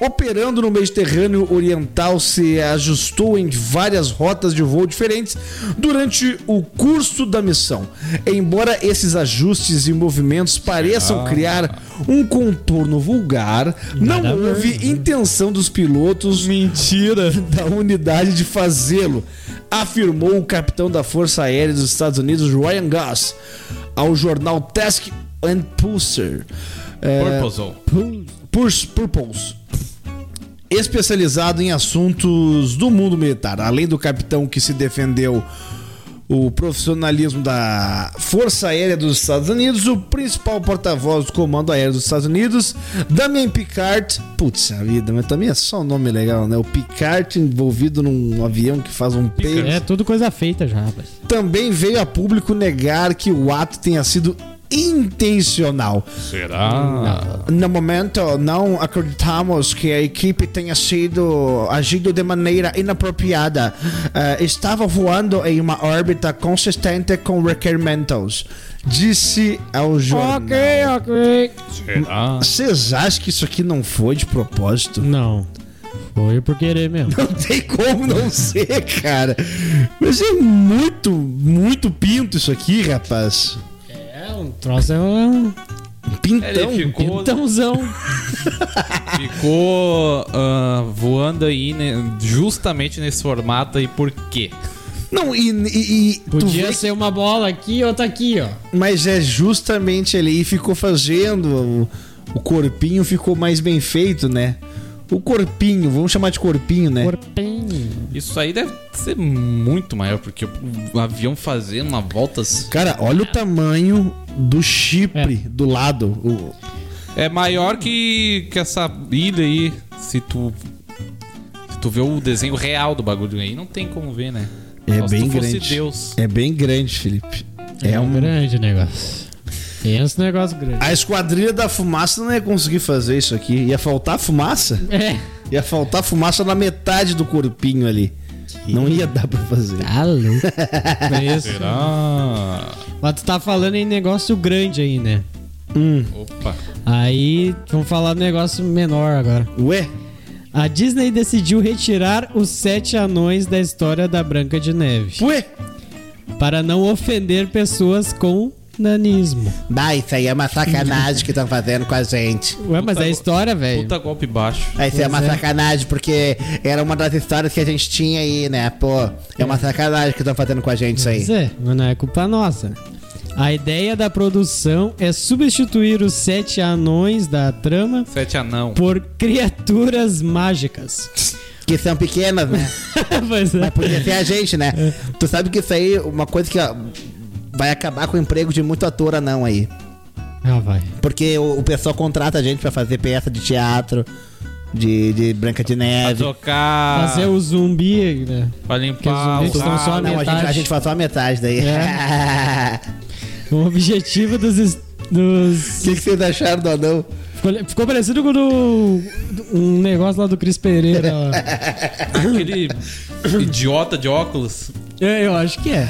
Speaker 1: operando no Mediterrâneo Oriental se ajustou em várias rotas de voo diferentes durante o curso da missão. Embora esses ajustes e movimentos pareçam criar um contorno vulgar, não
Speaker 3: Nada
Speaker 1: houve intenção dos pilotos
Speaker 2: Mentira.
Speaker 1: da unidade de fazê-lo, afirmou o capitão da Força Aérea dos Estados Unidos, Ryan Goss, ao jornal Task and Pulsar. É,
Speaker 2: Purposal.
Speaker 1: Purs- Purpose. Especializado em assuntos do mundo militar. Além do capitão que se defendeu o profissionalismo da Força Aérea dos Estados Unidos, o principal porta-voz do Comando Aéreo dos Estados Unidos, Damien Picard. Putz, a vida, mas também é só um nome legal, né? O Picard envolvido num avião que faz um peito
Speaker 3: É tudo coisa feita já, rapaz.
Speaker 1: também veio a público negar que o ato tenha sido intencional.
Speaker 2: Será?
Speaker 1: No momento, não acreditamos que a equipe tenha sido agido de maneira inapropriada. Eh, estava voando em uma órbita consistente com requerimentos. Disse ao jornal.
Speaker 4: ok.
Speaker 2: Será?
Speaker 1: Vocês acham que isso aqui não foi de propósito?
Speaker 3: Não. Foi por querer mesmo.
Speaker 1: Não tem como não ser, cara. Mas é muito, muito pinto isso aqui, rapaz.
Speaker 3: É, um troço é um
Speaker 1: Pintão.
Speaker 2: Ele ficou,
Speaker 3: pintãozão.
Speaker 2: ficou ah, voando aí né, justamente nesse formato aí, por quê?
Speaker 1: Não, e, e- e
Speaker 3: Podia
Speaker 1: vê
Speaker 3: ser uma bola aqui e outra aqui, ó.
Speaker 1: Mas é justamente ali, ficou fazendo. O, o corpinho ficou mais bem feito, né? O corpinho, vamos chamar de corpinho, né?
Speaker 3: Corpinho.
Speaker 2: Isso aí deve ser muito maior, porque o, avião fazendo uma volta. assim-
Speaker 1: Cara, olha o tamanho do chipre
Speaker 3: É.
Speaker 1: do lado. O-
Speaker 2: É maior que, que essa ilha aí. Se tu. Se tu vê o desenho real do bagulho aí, não tem como ver, né?
Speaker 1: É
Speaker 2: Só se
Speaker 1: bem grande.
Speaker 2: Deus.
Speaker 1: É bem grande, Felipe. É, um.
Speaker 3: grande negócio. Pensa negócio grande.
Speaker 1: A esquadrilha da fumaça não ia conseguir fazer isso aqui. Ia faltar fumaça?
Speaker 3: É.
Speaker 1: Ia faltar fumaça na metade do corpinho ali. Não ia dar pra fazer.
Speaker 3: Tá louco. Preço.
Speaker 2: Será?
Speaker 3: Mas tu tá falando em negócio grande aí, né?
Speaker 2: Opa.
Speaker 3: Aí, vamos falar do negócio menor agora.
Speaker 1: Ué?
Speaker 3: A Disney decidiu retirar os sete anões da história da Branca de Neve.
Speaker 1: Ué?
Speaker 3: Para não ofender pessoas com nanismo.
Speaker 1: Bah, isso aí é uma sacanagem que estão fazendo com a gente.
Speaker 3: Ué, mas é história, velho.
Speaker 2: Puta golpe baixo.
Speaker 1: Ah, Isso é uma
Speaker 3: Pois é.
Speaker 1: sacanagem, porque era uma das histórias que a gente tinha aí, né? Pô, é uma sacanagem que estão fazendo com a gente isso aí.
Speaker 3: Pois é, mas não é culpa nossa. A ideia da produção é substituir os sete anões da trama
Speaker 2: Sete anão.
Speaker 3: por criaturas mágicas.
Speaker 1: Que são pequenas, né?
Speaker 3: pois é.
Speaker 1: Mas podia ser a gente, né? Tu sabe que isso aí é uma coisa que ó, vai acabar com o emprego de muito ator anão aí.
Speaker 3: Ah, vai.
Speaker 1: Porque o, o pessoal contrata a gente pra fazer peça de teatro, de, de Branca de
Speaker 2: Pra
Speaker 1: Neve.
Speaker 2: tocar.
Speaker 3: Fazer o zumbi, né?
Speaker 2: Pra limpar
Speaker 3: Que os
Speaker 2: o
Speaker 3: zumbis estão só a
Speaker 1: Não, a gente, a gente faz só a metade daí. O
Speaker 3: O objetivo dos. dos...
Speaker 1: que, que vocês acharam do anão?
Speaker 3: Ficou, parecido com o do, um negócio lá do Cris Pereira.
Speaker 2: Aquele idiota de óculos.
Speaker 3: É, eu acho que é.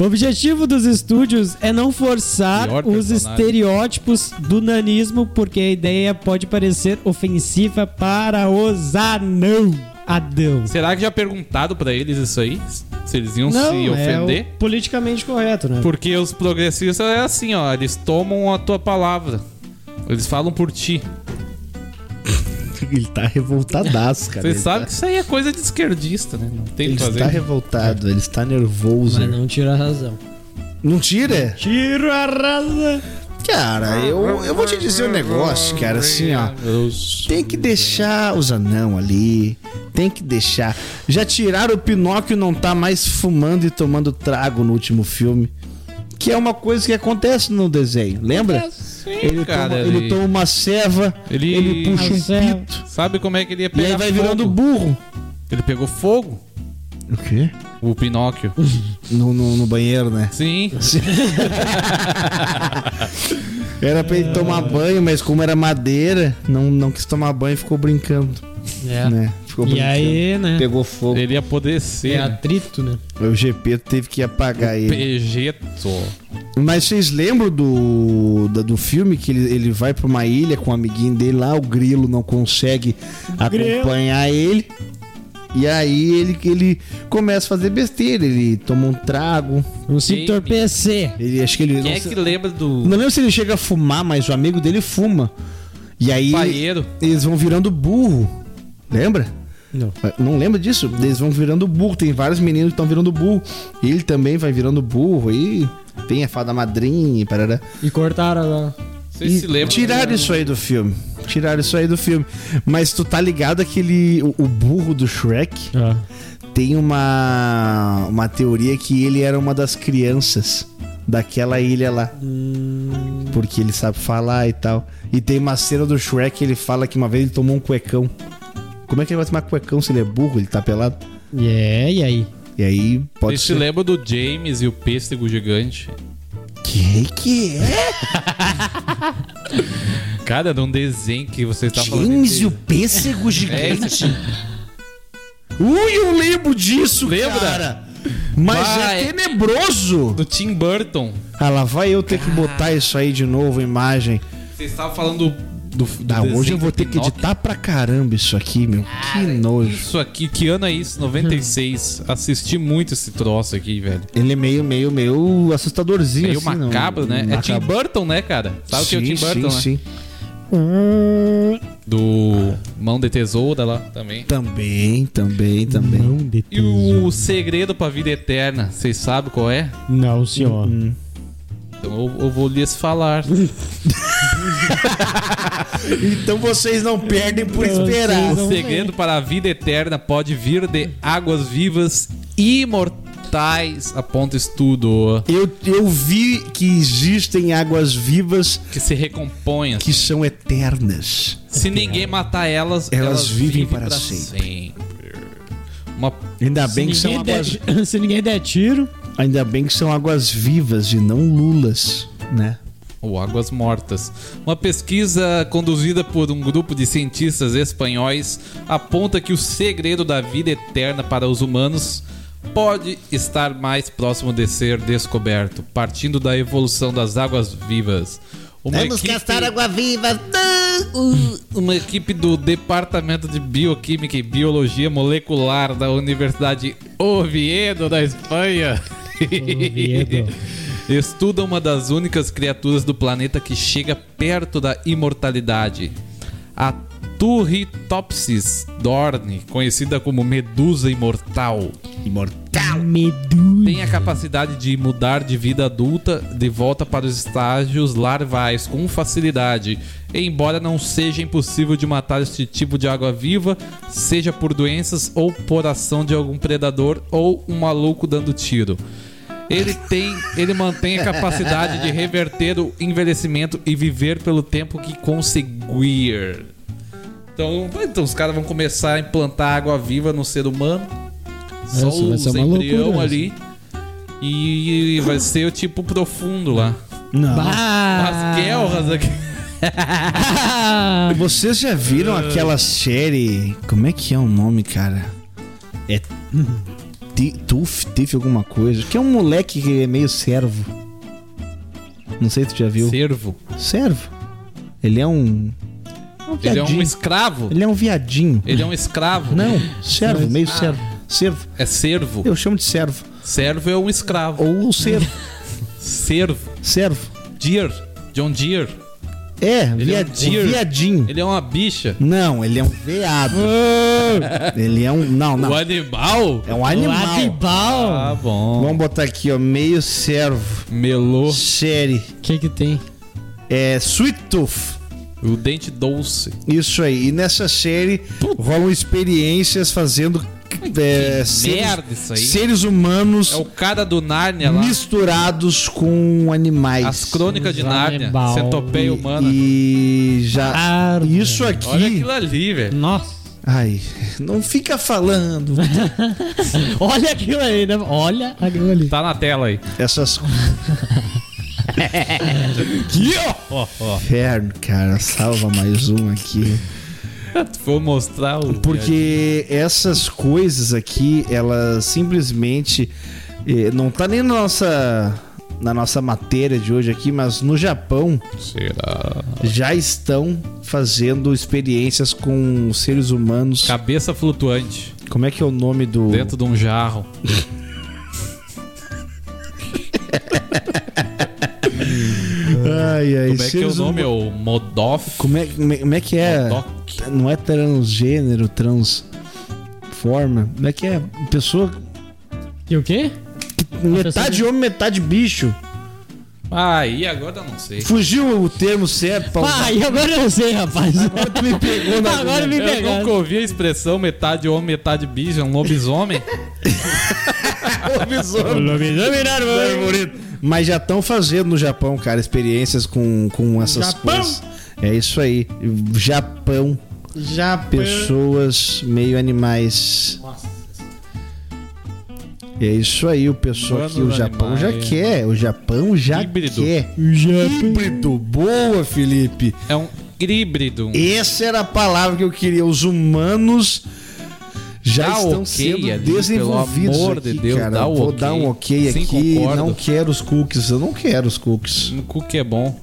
Speaker 3: O objetivo dos estúdios é não forçar
Speaker 2: Pior
Speaker 3: os
Speaker 2: personagem.
Speaker 3: estereótipos do nanismo, porque a ideia pode parecer ofensiva para os anão. Adão.
Speaker 2: Será que já perguntado pra eles isso aí? Se eles iam se
Speaker 3: é
Speaker 2: ofender?
Speaker 3: o politicamente correto, né?
Speaker 2: Porque os progressistas é assim, ó. Eles tomam a tua palavra. Eles falam por ti.
Speaker 1: Ele tá revoltadaço, cara.
Speaker 2: Você
Speaker 1: Ele
Speaker 2: sabe
Speaker 1: tá-
Speaker 2: que isso aí é coisa de esquerdista, né? Não tem o
Speaker 1: Ele
Speaker 2: que fazer.
Speaker 1: está revoltado, ele está nervoso.
Speaker 3: Mas não tira a razão.
Speaker 1: Não tira?
Speaker 3: Tira a razão.
Speaker 1: Cara, eu, eu vou te dizer um negócio, cara, assim, ó. Tem que deixar os anão ali. Tem que deixar. Já tiraram o Pinóquio não tá mais fumando e tomando trago no último filme. Que é uma coisa que acontece no desenho, lembra? Ele,
Speaker 2: cara,
Speaker 1: toma, ele...
Speaker 2: ele-
Speaker 1: toma uma ceva,
Speaker 2: Ele-
Speaker 1: ele, puxa um
Speaker 3: ceva.
Speaker 1: pito.
Speaker 2: Sabe como é que ele ia
Speaker 1: E
Speaker 2: pegar
Speaker 1: aí vai
Speaker 2: fogo?
Speaker 1: virando burro.
Speaker 2: Ele pegou fogo,
Speaker 1: O quê?
Speaker 2: o Pinóquio.
Speaker 1: No, no, no banheiro, né?
Speaker 2: Sim.
Speaker 1: Era pra ele tomar banho, mas como era madeira, não, não quis tomar banho e ficou brincando.
Speaker 3: É.
Speaker 1: Né? Ficou
Speaker 3: E aí, né?
Speaker 1: Pegou fogo.
Speaker 2: Ele ia poder ser.
Speaker 3: É atrito, né?
Speaker 1: O GP teve que apagar ele.
Speaker 2: Pejeto.
Speaker 1: Mas vocês lembram do, da- do filme que ele, ele vai pra uma ilha com o amiguinho dele lá, o grilo não consegue
Speaker 3: Grilo.
Speaker 1: acompanhar ele. E aí ele, ele começa a fazer besteira, ele toma um trago.
Speaker 3: Um se entorpecer.
Speaker 1: Ele acho que ele.
Speaker 2: Quem
Speaker 1: não,
Speaker 2: é
Speaker 1: sei-
Speaker 2: que lembra do
Speaker 1: não lembro se ele chega a fumar, mas o amigo dele fuma. E aí
Speaker 2: paieiro?
Speaker 1: eles vão virando burro. Lembra?
Speaker 3: Não.
Speaker 1: Não lembra disso? Eles vão virando burro. Tem vários meninos que estão virando burro. Ele também vai virando burro. E tem a fada madrinha e parará.
Speaker 3: E cortaram lá.
Speaker 2: Vocês
Speaker 1: E
Speaker 2: se lembram?
Speaker 1: Tiraram isso aí do filme. Tiraram isso aí do filme. Mas tu tá ligado aquele. O, o burro do Shrek
Speaker 3: Ah.
Speaker 1: tem uma. Uma teoria que ele era uma das crianças daquela ilha lá. Porque ele sabe falar e tal. E tem uma cena do Shrek que ele fala que uma vez ele tomou um cuecão. Como é que ele vai tomar cuecão se ele é burro? Ele tá pelado?
Speaker 3: É, e aí?
Speaker 1: E aí pode
Speaker 2: Vocês se
Speaker 1: ser.
Speaker 2: lembram do James e o pêssego gigante?
Speaker 1: Que que é?
Speaker 2: Cara, num desenho que você está falando.
Speaker 1: James
Speaker 2: de-
Speaker 1: e o pêssego
Speaker 2: É,
Speaker 1: gigante. Ui, eu lembro disso,
Speaker 2: Lembra?
Speaker 1: cara. Mas
Speaker 2: Vai.
Speaker 1: é tenebroso.
Speaker 2: do Tim Burton.
Speaker 1: Ah, lá vai eu ter que botar isso aí de novo, imagem.
Speaker 2: Você estava falando do, do
Speaker 1: Ah, hoje eu vou ter que editar pra caramba isso aqui, meu. Que nojo.
Speaker 2: Isso aqui, que ano é isso? 96. Assisti muito esse troço aqui, velho.
Speaker 1: Ele é meio, meio, meio assustadorzinho.
Speaker 2: Meio
Speaker 1: assim, não-
Speaker 2: macabro, né? É Tim
Speaker 1: macabro.
Speaker 2: Burton, né, cara? Sabe o que é o Tim
Speaker 1: Sim,
Speaker 2: Burton,
Speaker 1: sim,
Speaker 2: né?
Speaker 1: sim.
Speaker 2: Do Mão de Tesoura lá também.
Speaker 1: Também, também, também.
Speaker 3: Não, de
Speaker 2: E o segredo pra vida eterna, vocês sabem qual é?
Speaker 3: Não, senhor.
Speaker 2: Então eu, eu vou lhes falar.
Speaker 1: Então vocês não perdem por esperar.
Speaker 2: o segredo para a vida eterna pode vir de águas vivas imortais, aponta estudo.
Speaker 1: Eu, eu vi que existem águas vivas
Speaker 2: Que se recompõem.
Speaker 1: que são eternas.
Speaker 2: Se ninguém matar elas,
Speaker 1: Elas vivem para
Speaker 2: pra
Speaker 1: sempre.
Speaker 2: Uma
Speaker 1: Ainda bem que
Speaker 3: Se
Speaker 1: são
Speaker 3: ninguém,
Speaker 1: águas,
Speaker 3: der, se ninguém der tiro,
Speaker 1: ainda bem que são águas vivas e não lulas, né?
Speaker 2: ou águas mortas. Uma pesquisa conduzida por um grupo de cientistas espanhóis aponta que o segredo da vida eterna para os humanos pode estar mais próximo de ser descoberto, partindo da evolução das águas vivas. Uma
Speaker 6: Vamos
Speaker 2: equipe-
Speaker 6: gastar água viva.
Speaker 2: uma equipe do Departamento de Bioquímica e Biologia Molecular da Universidade Oviedo, da Espanha.
Speaker 3: Oviedo.
Speaker 2: Estuda uma das únicas criaturas do planeta que chega perto da imortalidade. A Turritopsis dorne, conhecida como medusa imortal.
Speaker 1: Imortal.
Speaker 3: medusa.
Speaker 2: Tem a capacidade de mudar de vida adulta de volta para os estágios larvais com facilidade. Embora não seja impossível de matar este tipo de água viva, seja por doenças ou por ação de algum predador ou um maluco dando tiro. Ele tem, ele mantém a capacidade de reverter o envelhecimento e viver pelo tempo que conseguir. Então, então os caras vão começar a implantar água viva no ser humano. Só
Speaker 3: Essa vai
Speaker 2: os embrião
Speaker 3: loucura,
Speaker 2: ali. E vai ser o tipo profundo lá.
Speaker 1: Não.
Speaker 2: As guerras aqui.
Speaker 1: Vocês já viram aquela série. Como é que é o nome, cara? É. Tuf, Tiff, alguma coisa. Que é um moleque que é meio servo. Não sei se tu já viu.
Speaker 2: Servo.
Speaker 1: Servo. Ele é um. um
Speaker 2: Ele é um escravo.
Speaker 1: Ele é um viadinho.
Speaker 2: Ele é um escravo.
Speaker 1: Não, servo, meio servo. Servo.
Speaker 2: É servo.
Speaker 1: Eu chamo de servo.
Speaker 2: Servo é um escravo.
Speaker 1: Ou servo.
Speaker 2: Servo.
Speaker 1: servo.
Speaker 2: Deer. John Deere.
Speaker 1: É,
Speaker 2: é um
Speaker 1: viadinho.
Speaker 2: Ele é uma bicha.
Speaker 1: Não, ele é um veado. ele é um. Não, não.
Speaker 2: O animal?
Speaker 1: É um animal.
Speaker 3: Ladibal.
Speaker 2: Ah, bom.
Speaker 1: Vamos botar aqui, ó. Meio servo.
Speaker 2: Melô.
Speaker 1: Série.
Speaker 3: O que que tem?
Speaker 1: É Sweet Tooth.
Speaker 2: O dente doce.
Speaker 1: Isso aí. E nessa série rolam experiências fazendo é, seres,
Speaker 2: merda isso aí.
Speaker 1: seres humanos
Speaker 2: É o cara do Nárnia lá.
Speaker 1: misturados com animais.
Speaker 2: As crônicas de Nárnia. Centopeia humana.
Speaker 1: E já.
Speaker 3: Ah,
Speaker 1: Isso aqui.
Speaker 2: Olha aquilo ali, velho.
Speaker 3: Nossa.
Speaker 1: Ai, não fica falando.
Speaker 3: Olha aquilo aí, né? Olha aquilo ali.
Speaker 2: Tá na tela aí.
Speaker 1: Essas.
Speaker 2: Aqui, ó. Ó, ó.
Speaker 1: Inferno, cara. Salva mais um aqui.
Speaker 2: Vou mostrar o.
Speaker 1: Porque essas coisas aqui, elas simplesmente eh, não tá nem na nossa na nossa matéria de hoje aqui, mas no Japão
Speaker 2: Será?
Speaker 1: já estão fazendo experiências com seres humanos.
Speaker 2: Cabeça flutuante.
Speaker 1: Como é que é o nome do
Speaker 2: Dentro de um jarro.
Speaker 1: Ai, ai,
Speaker 2: Como é que é o nome? É o Modoff?
Speaker 1: Como é, como é- como é que é?
Speaker 2: Modok.
Speaker 1: Não é transgênero, transforma. Como é que é? Pessoa
Speaker 3: E o quê?
Speaker 1: metade homem, metade bicho.
Speaker 2: Ah, e agora eu não sei.
Speaker 1: Fugiu o termo certo pra usar.
Speaker 3: Ah, e agora eu sei, rapaz. Agora tu me pegou
Speaker 1: na
Speaker 3: Agora me
Speaker 2: Eu nunca ouvi a expressão metade homem, metade bicho, é um lobisomem.
Speaker 1: Mas já estão fazendo no Japão, cara, experiências com, com essas
Speaker 3: Japão?
Speaker 1: coisas. É isso aí. Japão,
Speaker 3: Já
Speaker 1: pessoas meio animais. É isso aí, o pessoal aqui, o Japão já
Speaker 2: animais.
Speaker 1: quer. O Japão já
Speaker 2: Híbrido.
Speaker 1: quer. Híbrido. Boa, Felipe.
Speaker 2: É um híbrido.
Speaker 1: Essa era a palavra que eu queria. Os humanos já
Speaker 2: Dá
Speaker 1: estão
Speaker 2: ok
Speaker 1: sendo
Speaker 2: ali,
Speaker 1: desenvolvidos
Speaker 2: pelo amor
Speaker 1: aqui,
Speaker 2: de Deus,
Speaker 1: cara.
Speaker 2: dá o
Speaker 1: Vou
Speaker 2: ok.
Speaker 1: dar um ok
Speaker 2: Sim,
Speaker 1: aqui.
Speaker 2: concordo.
Speaker 1: Não quero os cookies. Eu não quero os cookies.
Speaker 2: Um cookie é bom.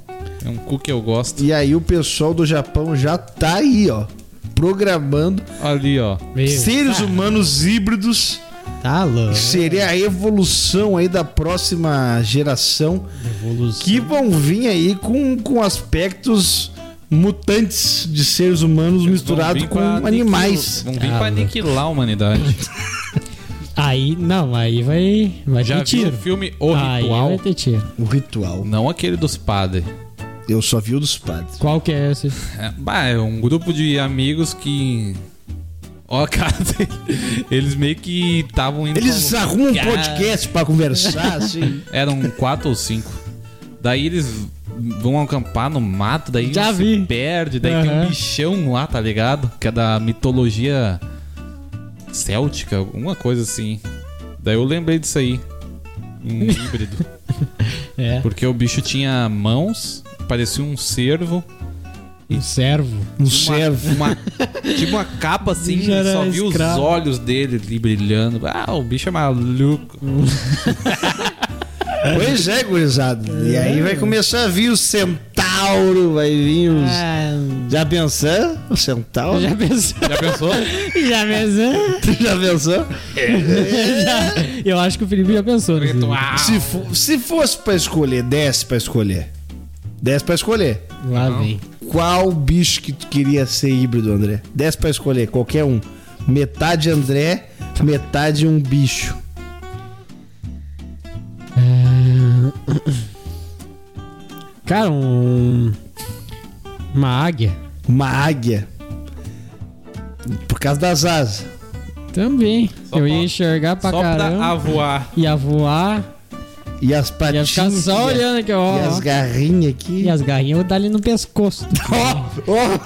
Speaker 2: É um cookie que eu gosto.
Speaker 1: E aí o pessoal do Japão já tá aí, ó. Programando
Speaker 2: Ali, ó.
Speaker 3: Meu,
Speaker 1: seres
Speaker 3: tá,
Speaker 1: humanos híbridos.
Speaker 3: Tá louco.
Speaker 1: Seria a evolução aí da próxima geração.
Speaker 3: Evolução.
Speaker 1: Que vão vir aí com, com aspectos mutantes de seres humanos misturados com animais.
Speaker 2: Vão vir
Speaker 3: Ah,
Speaker 2: pra aniquilar a humanidade.
Speaker 3: Aí, não, aí vai, vai
Speaker 2: Já
Speaker 3: ter
Speaker 2: viu o
Speaker 3: tiro.
Speaker 2: filme O
Speaker 3: aí
Speaker 2: Ritual?
Speaker 3: vai ter tiro.
Speaker 1: O ritual.
Speaker 2: Não aquele dos padres.
Speaker 1: Eu só vi o dos padres.
Speaker 3: Qual que é esse?
Speaker 2: É, bah, é um grupo de amigos que. Ó, cara, eles meio que estavam indo.
Speaker 1: Eles
Speaker 2: pra um
Speaker 1: arrumam um podcast pra conversar, assim.
Speaker 2: Eram quatro ou cinco. Daí eles vão acampar no mato, daí
Speaker 3: Já
Speaker 2: se
Speaker 3: vi.
Speaker 2: perde, daí tem um
Speaker 3: Aham.
Speaker 2: bichão lá, tá ligado? Que é da mitologia céltica, alguma coisa assim. Daí eu lembrei disso aí. Um híbrido.
Speaker 3: É,
Speaker 2: Porque o bicho tinha mãos, parecia um cervo.
Speaker 3: um servo.
Speaker 1: Um servo.
Speaker 2: Uma, tipo uma capa assim,
Speaker 3: Já era
Speaker 2: só viu os
Speaker 3: escravo.
Speaker 2: olhos dele ali brilhando. Ah, o bicho é maluco.
Speaker 1: Pois é, gurizada. E aí vai começar a vir o centauro, vai vir os.
Speaker 3: Ah,
Speaker 1: Já pensou? O centauro?
Speaker 3: já pensou?
Speaker 2: Já pensou?
Speaker 3: Já pensou?
Speaker 1: Tu já pensou?
Speaker 3: Já. Eu acho que o Felipe já pensou.
Speaker 2: Ritual.
Speaker 1: Se, fo- se fosse pra escolher, desce pra escolher. Desce pra escolher.
Speaker 3: Lá vem.
Speaker 1: Qual bicho que tu queria ser híbrido, André? Desce pra escolher, qualquer um. Metade André, metade um bicho.
Speaker 3: Cara, um. Uma águia.
Speaker 1: Uma águia. Por causa das asas.
Speaker 3: Também.
Speaker 2: Só
Speaker 3: eu ia enxergar pra
Speaker 2: Só
Speaker 3: caramba.
Speaker 2: pra voar.
Speaker 3: Ia voar.
Speaker 1: E as
Speaker 3: Ia
Speaker 1: patinhas.
Speaker 3: ficar só
Speaker 1: e
Speaker 3: olhando aqui, ó.
Speaker 1: E as garrinhas aqui.
Speaker 3: E as garrinhas eu vou dar ali no pescoço.
Speaker 1: Ó, ó.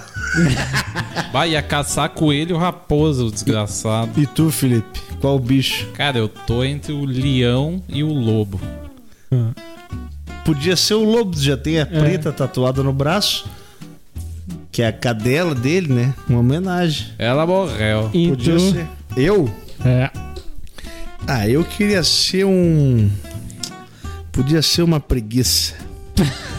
Speaker 2: Vai, ia caçar coelho raposa, o desgraçado.
Speaker 1: E tu, Felipe? Qual bicho?
Speaker 2: Cara, eu tô entre o leão e o lobo.
Speaker 1: Podia ser o lobo, já tem a preta tatuada no braço. Que é a cadela dele, né? Uma homenagem.
Speaker 2: Ela morreu.
Speaker 3: E
Speaker 1: Podia
Speaker 3: tu?
Speaker 1: ser. Eu?
Speaker 3: É.
Speaker 1: Ah, eu queria ser um. Podia ser uma preguiça.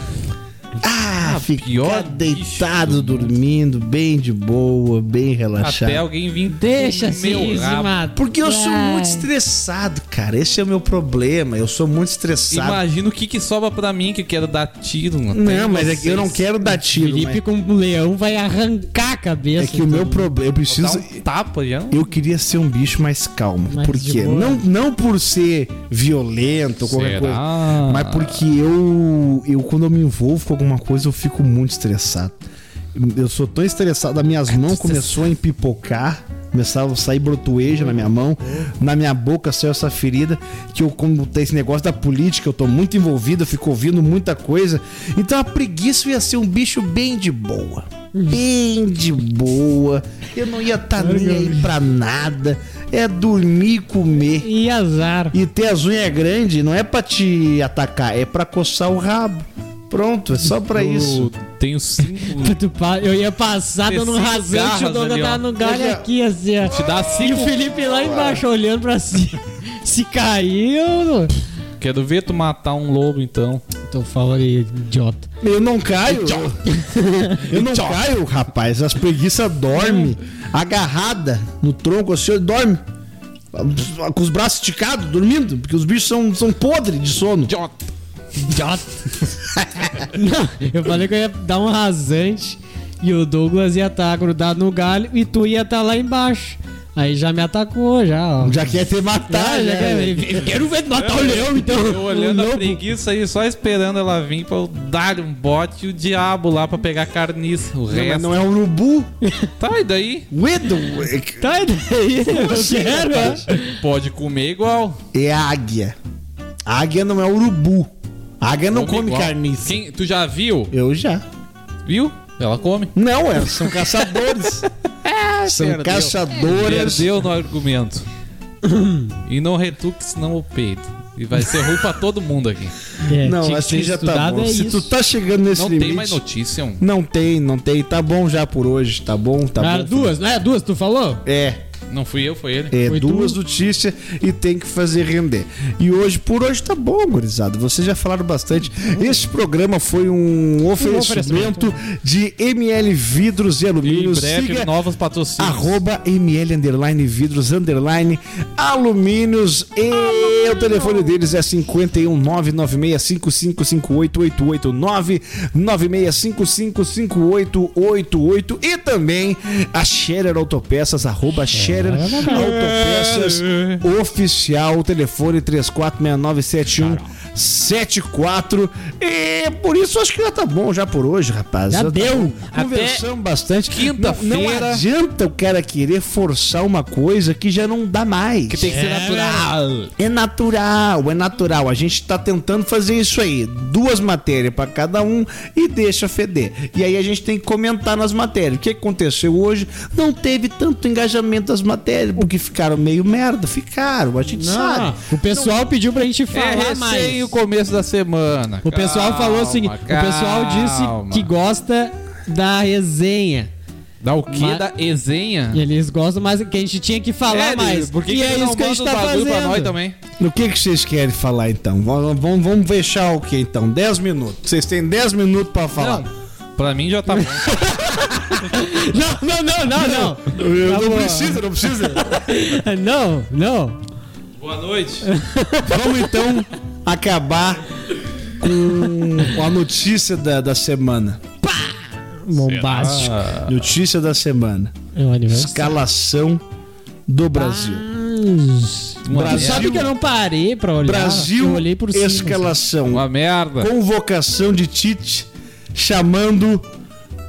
Speaker 1: Ficar
Speaker 2: pior
Speaker 1: deitado,
Speaker 2: bicho
Speaker 1: dormindo, bem de boa, bem relaxado.
Speaker 2: Até alguém vir
Speaker 3: Deixa se
Speaker 2: rabo.
Speaker 1: Porque eu sou muito estressado, cara. Esse é o meu problema. Eu sou muito estressado.
Speaker 2: Imagina o que, que sobra pra mim que eu quero dar tiro. em
Speaker 1: Não, mas é que eu não
Speaker 2: vocês.
Speaker 1: quero dar tiro.
Speaker 3: Felipe
Speaker 1: mas
Speaker 3: com o leão vai arrancar a cabeça.
Speaker 1: É que o meu problema. Eu preciso.
Speaker 2: um tapa já.
Speaker 1: Eu queria ser um bicho mais calmo.
Speaker 3: Mais
Speaker 1: por quê? Não, não por ser violento ou qualquer
Speaker 2: Será?
Speaker 1: coisa. Mas porque eu, eu, quando eu me envolvo com alguma coisa, eu fico muito estressado. Eu sou tão estressado, as minhas mãos começou a empipocar, começava a sair brotoeja na minha mão, na minha boca saiu essa ferida, que eu, como tem esse negócio da política, eu tô muito envolvido, eu fico ouvindo muita coisa. Então a preguiça ia ser um bicho bem de boa. Bem de boa. Eu não ia estar nem aí pra nada. É dormir e comer.
Speaker 3: E azar.
Speaker 1: E ter as unhas grandes não é pra te atacar, é pra coçar o rabo. Pronto, é só pra isso.
Speaker 2: Eu tenho cinco.
Speaker 3: Eu ia passar dando um rasante, o
Speaker 2: ó.
Speaker 3: tava no galho
Speaker 1: já-
Speaker 3: aqui, assim, ó.
Speaker 2: Te dá
Speaker 3: E
Speaker 2: cinco.
Speaker 3: o Felipe lá embaixo olhando pra cima. Se caiu.
Speaker 2: Quero ver tu matar um lobo então.
Speaker 3: Tô falando aí, idiota.
Speaker 1: Eu não caio. Eu não caio, rapaz. As preguiças dormem agarrada no tronco, assim, dorme. Com os braços esticados, dormindo, porque os bichos são, são podres de sono.
Speaker 2: Idiota.
Speaker 3: Idiota. Não, eu falei que eu ia dar um rasante e o Douglas ia estar grudado no galho e tu ia estar lá embaixo. Aí já me atacou, já, ó.
Speaker 1: Já quer te matar,
Speaker 3: Ah, já
Speaker 1: né?
Speaker 3: quer- quero ver matar o leão, então.
Speaker 2: Eu olhando
Speaker 3: O
Speaker 2: a preguiça aí, só esperando ela vir pra eu dar um bote e o diabo lá pra pegar carniça. O
Speaker 1: Não, mas
Speaker 2: resto.
Speaker 1: não é um urubu.
Speaker 2: Tá, e daí?
Speaker 1: Uedo.
Speaker 3: Tá, e daí? Eu
Speaker 1: assim,
Speaker 3: quero.
Speaker 2: Pode comer igual.
Speaker 1: É águia. Águia não é urubu. Águia não come
Speaker 2: igual.
Speaker 1: carniça.
Speaker 2: Quem, tu já viu?
Speaker 1: Eu já.
Speaker 2: Viu? Ela come.
Speaker 1: Não, é, são caçadores. são
Speaker 2: perdeu.
Speaker 1: caçadores.
Speaker 2: Perdeu no argumento. E não retuque, senão o peito. E vai ser ruim pra todo mundo aqui.
Speaker 3: É,
Speaker 1: Não,
Speaker 3: tinha que
Speaker 1: assim
Speaker 3: ter
Speaker 1: já tá
Speaker 3: estudado,
Speaker 1: bom.
Speaker 3: é
Speaker 1: Se tu
Speaker 3: isso.
Speaker 1: tá chegando nesse
Speaker 2: Não
Speaker 1: limite...
Speaker 2: tem mais notícia. um.
Speaker 1: Não tem, não tem. Tá bom já por hoje, tá bom, tá
Speaker 3: Cara,
Speaker 1: bom.
Speaker 3: duas, não é? Duas, tu falou?
Speaker 1: É,
Speaker 2: Não fui eu, foi ele.
Speaker 1: é
Speaker 3: Foi
Speaker 1: duas
Speaker 3: tu?
Speaker 1: notícias e tem que fazer render. E hoje, por hoje, tá bom, gurizada. Vocês já falaram bastante. Este programa foi um oferecimento, de ML Vidros e
Speaker 2: E em
Speaker 1: Alumínios.
Speaker 2: breve,
Speaker 1: Siga
Speaker 2: novos patrocínios.
Speaker 1: Arroba ML underline vidros underline alumínios e o telefone deles é 51 996555888 996555888 e também a Scherer Autopeças arroba Scherer Schneider, é Autopeças, é. oficial, telefone 346971. 74. E por isso acho que já tá bom já por hoje, rapaz.
Speaker 3: Já,
Speaker 1: já
Speaker 3: deu.
Speaker 1: Tá Conversamos Até bastante.
Speaker 2: Quinta-feira.
Speaker 1: Não, não, adianta o cara querer forçar uma coisa que já não dá mais.
Speaker 2: Que tem que é. ser natural.
Speaker 1: É natural, é natural. A gente tá tentando fazer isso aí. Duas matérias para cada um e deixa feder. E aí a gente tem que comentar nas matérias. O que aconteceu hoje? Não teve tanto engajamento das matérias, porque ficaram meio merda. Ficaram, a gente
Speaker 3: não.
Speaker 1: sabe.
Speaker 3: O pessoal não, pediu pra gente
Speaker 2: é,
Speaker 3: falar
Speaker 2: é,
Speaker 3: mais
Speaker 2: o começo da semana.
Speaker 3: O pessoal falou o seguinte: o pessoal disse que gosta da resenha.
Speaker 2: Dá o quê?
Speaker 3: Mas-
Speaker 2: Da resenha?
Speaker 3: Eles gostam mais que a gente tinha que falar
Speaker 2: É,
Speaker 3: mais.
Speaker 2: Por que
Speaker 3: e
Speaker 2: que
Speaker 3: é
Speaker 2: eles
Speaker 3: isso que a
Speaker 2: não
Speaker 3: gente tá fazendo.
Speaker 2: pra nós também?
Speaker 1: No que, que vocês querem falar então? Vamos, vamos, vamos fechar o que então? 10 minutos. Vocês têm 10 minutos pra falar.
Speaker 2: Não, pra mim já tá bom.
Speaker 3: Não, não, não, não, não.
Speaker 1: Eu
Speaker 3: Tá
Speaker 1: não precisa, não precisa.
Speaker 3: Não, não.
Speaker 2: Boa noite.
Speaker 1: Vamos então acabar com a notícia da, da semana.
Speaker 3: Bombástico.
Speaker 2: Ah.
Speaker 1: Notícia da semana.
Speaker 3: É o aniversário.
Speaker 1: Escalação do Brasil.
Speaker 2: uma
Speaker 1: Brasil-
Speaker 3: Sabe que eu não parei pra olhar?
Speaker 1: Brasil,
Speaker 3: eu olhei por cima. assim.
Speaker 1: escalação.
Speaker 2: Uma merda.
Speaker 1: Convocação de Tite chamando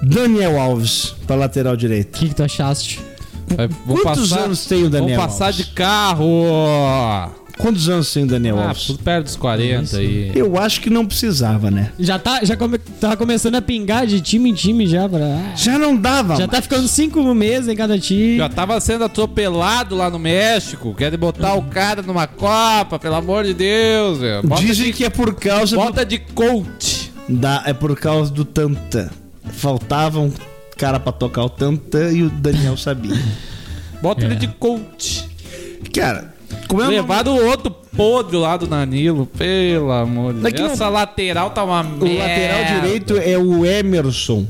Speaker 1: Daniel Alves para lateral
Speaker 3: O
Speaker 1: direito.
Speaker 3: que, que tu achaste?
Speaker 2: Vai- vamos
Speaker 1: Quantos
Speaker 2: passar-
Speaker 1: anos tem o Daniel
Speaker 2: Vamos passar
Speaker 1: Alves?
Speaker 2: de carro.
Speaker 1: Quantos anos tem o Daniel
Speaker 2: Ah,
Speaker 1: Alves?
Speaker 2: tudo perto dos 40 aí.
Speaker 1: Eu acho que não precisava, né?
Speaker 3: Já tá, já come, tá começando a pingar de time em time já. Pra,
Speaker 1: Já não dava.
Speaker 3: já tá ficando cinco meses em cada time.
Speaker 2: Já tava sendo atropelado lá no México. Querem botar o cara numa Copa, pelo amor de Deus, velho. Bota,
Speaker 1: Dizem que é por causa do
Speaker 2: bota de coach.
Speaker 1: Da, é por causa do tantã. Faltava um cara pra tocar o tantã e o Daniel sabia.
Speaker 2: Bota
Speaker 3: É.
Speaker 2: ele de coach.
Speaker 1: Cara, como é
Speaker 2: Levado o outro podre lá do Danilo, pelo amor de Deus.
Speaker 1: não-
Speaker 2: Essa lateral tá uma
Speaker 1: o
Speaker 2: merda.
Speaker 1: lateral direito é o Emerson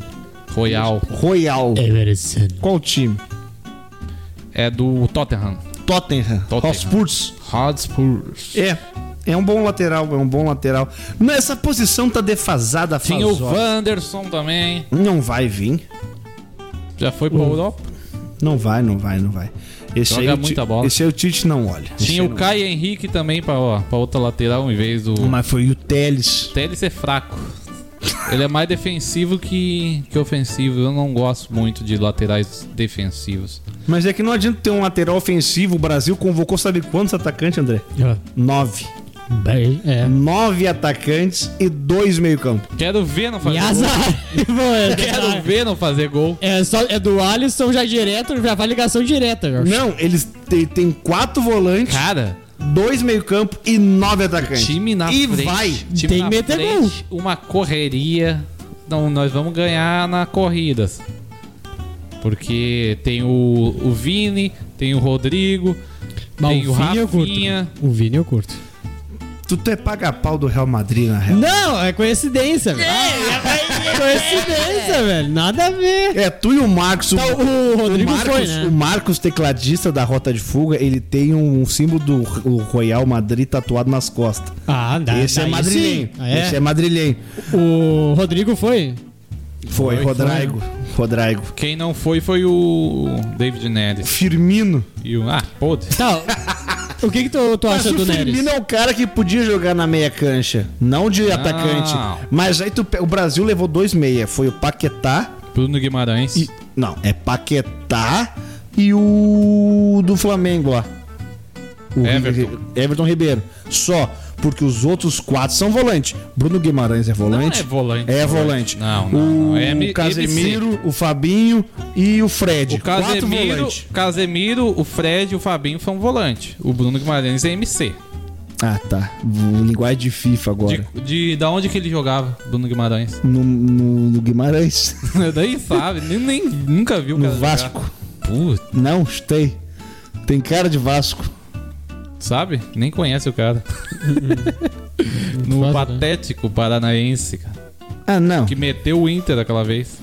Speaker 2: Royal.
Speaker 1: Royal.
Speaker 3: Everson.
Speaker 1: Qual time?
Speaker 2: É do Tottenham.
Speaker 1: Tottenham.
Speaker 2: Tottenham.
Speaker 1: Hotspurs.
Speaker 2: Hotspurs.
Speaker 1: É. É um bom lateral, é um bom lateral. Não, Essa posição tá defasada faz
Speaker 2: Tinha o
Speaker 1: horas.
Speaker 2: Wanderson também.
Speaker 1: Não vai vir.
Speaker 2: Já foi pra Europa.
Speaker 1: Não vai, não vai, não vai. Esse
Speaker 2: Joga
Speaker 1: aí, o
Speaker 2: muita bola.
Speaker 1: Esse aí o Tite não olha.
Speaker 2: Tinha o Caio Henrique também pra, ó, pra outra lateral em vez do.
Speaker 1: Mas foi o Teles.
Speaker 2: Até ele ser fraco. Ele é mais defensivo que, que ofensivo. Eu não gosto muito de laterais defensivos.
Speaker 1: Mas é que não adianta ter um lateral ofensivo. O Brasil convocou, sabe quantos atacantes, André? Nove.
Speaker 3: Bem, é.
Speaker 1: Nove atacantes e dois meio-campo.
Speaker 2: Quero ver não fazer gol.
Speaker 3: azar. Mano,
Speaker 2: Quero ver não fazer gol.
Speaker 3: É, só, é do Alisson já direto, já vai ligação direta.
Speaker 1: Não, eles têm tem quatro volantes,
Speaker 2: Cara,
Speaker 1: dois meio-campo e nove atacantes.
Speaker 2: time na
Speaker 1: e
Speaker 2: frente.
Speaker 1: vai.
Speaker 2: Time
Speaker 3: Tem
Speaker 2: na
Speaker 3: que meter
Speaker 2: frente, Uma correria. Não, nós vamos ganhar na corridas. Porque tem o, o Vini, tem o Rodrigo,
Speaker 3: Mas
Speaker 2: tem o
Speaker 3: curto.
Speaker 2: Rafinha.
Speaker 3: O Vini eu curto.
Speaker 1: Tu, tu é paga-pau do Real Madrid, na real.
Speaker 3: Não, é coincidência, velho. coincidência, velho. Nada a ver.
Speaker 1: É, tu e o Marcos.
Speaker 3: Então, o Rodrigo
Speaker 1: Marcos,
Speaker 3: foi, né?
Speaker 1: o Marcos, tecladista da Rota de Fuga, ele tem um símbolo do o Royal Madrid tatuado nas costas.
Speaker 3: Ah, dá,
Speaker 1: Esse é
Speaker 3: sim. Ah, é?
Speaker 1: Esse é madrilhenho.
Speaker 3: O Rodrigo foi?
Speaker 1: Foi,
Speaker 2: Foi,
Speaker 1: Rodrigo. Rodrigo.
Speaker 2: Quem não foi foi o David Neres.
Speaker 1: Firmino.
Speaker 2: E o. Ah, podre.
Speaker 3: Tá. o que que tu, tu acha
Speaker 1: o
Speaker 3: do Neres?
Speaker 1: Firmino é o cara que podia jogar na meia cancha, não de atacante. Mas aí tu, o Brasil levou dois meia. Foi o Paquetá
Speaker 2: Bruno Guimarães.
Speaker 1: e... Não, é Paquetá e o do Flamengo lá. O
Speaker 2: Everton.
Speaker 1: Everton Ribeiro. Só. Porque os outros quatro são volante. Bruno Guimarães é volante.
Speaker 2: Não é volante.
Speaker 1: É volante.
Speaker 2: Não, não,
Speaker 1: O.
Speaker 2: É
Speaker 1: Casemiro, o Fabinho e o Fred.
Speaker 2: O Casemiro. Casemiro, o Fred e o Fabinho são volante. O Bruno Guimarães é MC.
Speaker 1: Ah, tá. O linguagem de FIFA agora.
Speaker 2: De, de, da onde que ele jogava, Bruno Guimarães?
Speaker 1: No, no- no Guimarães.
Speaker 2: Daí sabe, nem, nem- nunca viu o
Speaker 1: No. Vasco.
Speaker 2: Putz,
Speaker 1: Não, chutei. Tem cara de Vasco.
Speaker 2: Sabe? Nem conhece o cara. no
Speaker 3: Faz, né?
Speaker 2: patético paranaense, cara.
Speaker 1: Ah, não.
Speaker 2: Que meteu o Inter aquela vez.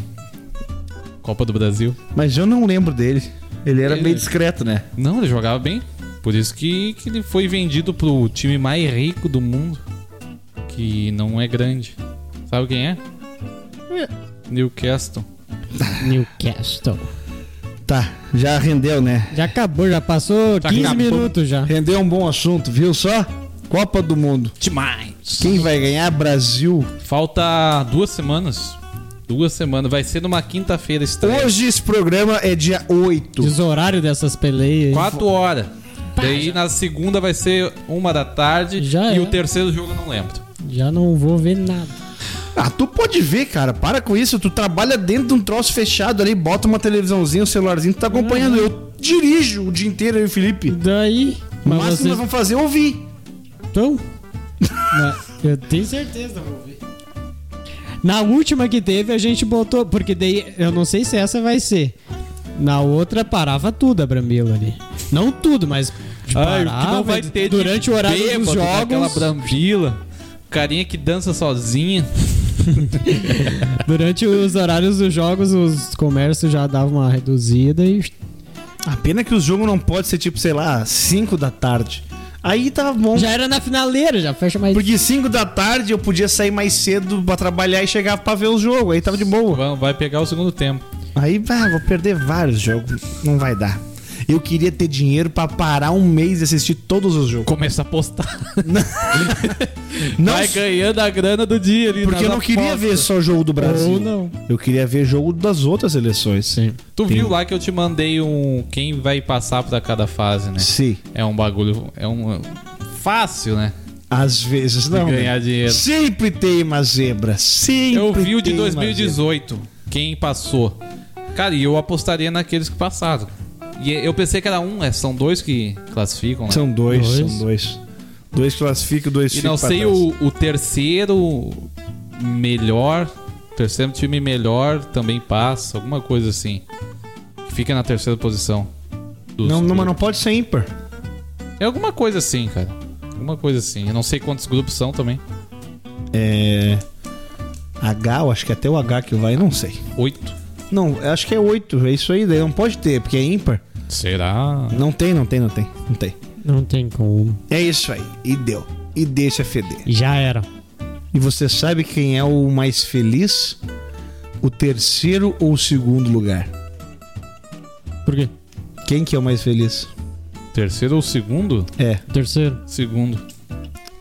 Speaker 2: Copa do Brasil.
Speaker 1: Mas eu não lembro dele. Ele era
Speaker 2: Ele-
Speaker 1: meio discreto, né?
Speaker 2: Não, ele jogava bem. Por isso que, que ele foi vendido pro time mais rico do mundo. Que não é grande. Sabe quem é? Newcastle.
Speaker 3: Newcastle.
Speaker 1: Tá, já rendeu, né?
Speaker 3: Já acabou, já passou
Speaker 2: Já
Speaker 3: 15
Speaker 2: acabou.
Speaker 3: minutos já.
Speaker 1: Rendeu um bom assunto, viu só? Copa do Mundo.
Speaker 2: Demais.
Speaker 1: Quem vai ganhar? Brasil.
Speaker 2: Falta duas semanas. Duas semanas. Vai ser numa quinta-feira estreia.
Speaker 1: Hoje esse programa é dia 8.
Speaker 3: Diz o horário dessas peleias.
Speaker 2: Quatro horas. Daí na segunda vai ser uma da tarde.
Speaker 3: Já
Speaker 2: e
Speaker 3: é.
Speaker 2: o terceiro jogo eu não lembro.
Speaker 3: Já não vou ver nada.
Speaker 1: Ah, tu pode ver, cara. Para com isso. Tu trabalha dentro de um troço fechado ali, bota uma televisãozinha, um celularzinho, tu tá acompanhando. Eu dirijo o dia inteiro, eu e o Felipe.
Speaker 3: Daí?
Speaker 1: O
Speaker 3: Mas
Speaker 1: máximo que nós vamos fazer é ouvir.
Speaker 3: estão? Mas eu tenho certeza que eu vou ver. Na última que teve, a gente botou. Porque daí, eu não sei se essa vai ser. Na outra, parava tudo a Brambila ali. Não tudo, mas. parava durante o horário dos
Speaker 2: Aquela
Speaker 3: jogos.
Speaker 2: brambila. Carinha que dança sozinha.
Speaker 3: Durante os horários dos jogos, os comércios já davam uma reduzida e.
Speaker 1: A pena que o jogo não pode ser tipo, sei lá, 5 da tarde. Aí tá bom.
Speaker 3: Já era na finaleira, já fecha mais.
Speaker 1: Porque 5 da tarde eu podia sair mais cedo pra trabalhar e chegar pra ver o jogo. Aí tava de boa.
Speaker 2: Vai- Vai pegar o segundo tempo.
Speaker 1: Aí, ah, vou perder vários jogos. Não vai dar. Eu queria ter dinheiro pra parar um mês e assistir todos os jogos.
Speaker 2: Começa a apostar.
Speaker 1: Não,
Speaker 2: Vai ganhando a grana do dia ali.
Speaker 1: porque eu não queria
Speaker 2: apostas.
Speaker 1: ver só o jogo do Brasil.
Speaker 3: Ou não.
Speaker 1: Eu queria ver jogo das outras seleções. Sim.
Speaker 2: Tu viu lá que eu te mandei um. Quem vai passar pra cada fase, né?
Speaker 1: Sim.
Speaker 2: É um bagulho. É um. Fácil, né?
Speaker 1: Às vezes não. né?
Speaker 2: ganhar dinheiro.
Speaker 1: Sempre tem uma zebra. Sempre
Speaker 2: Eu vi o de
Speaker 1: tem uma zebra.
Speaker 2: 2018. Quem passou. Cara, e eu apostaria naqueles que passaram. E eu pensei que era um, é, são dois que classificam, né?
Speaker 1: São dois,
Speaker 3: Dois.
Speaker 1: são dois. Dois classificam, dois
Speaker 2: E não sei o, o terceiro melhor, terceiro time melhor também passa, alguma coisa assim. Que fica na terceira posição.
Speaker 1: Não, não, mas não pode ser ímpar.
Speaker 2: É alguma coisa assim, cara. Alguma coisa assim. Eu não sei quantos grupos são também.
Speaker 1: É. H, eu acho que até o H que vai, não sei.
Speaker 2: Oito.
Speaker 1: Não, acho que é oito, é isso aí, daí não pode ter, porque é ímpar.
Speaker 2: Será?
Speaker 1: Não tem, não tem, não tem, não tem.
Speaker 3: Não tem como.
Speaker 1: É isso aí, e deu. E deixa feder.
Speaker 3: Já era.
Speaker 1: E você sabe quem é o mais feliz? O terceiro ou o segundo lugar?
Speaker 3: Por quê?
Speaker 1: Quem que é o mais feliz?
Speaker 2: Terceiro ou segundo?
Speaker 1: É,
Speaker 3: Terceiro.
Speaker 2: Segundo.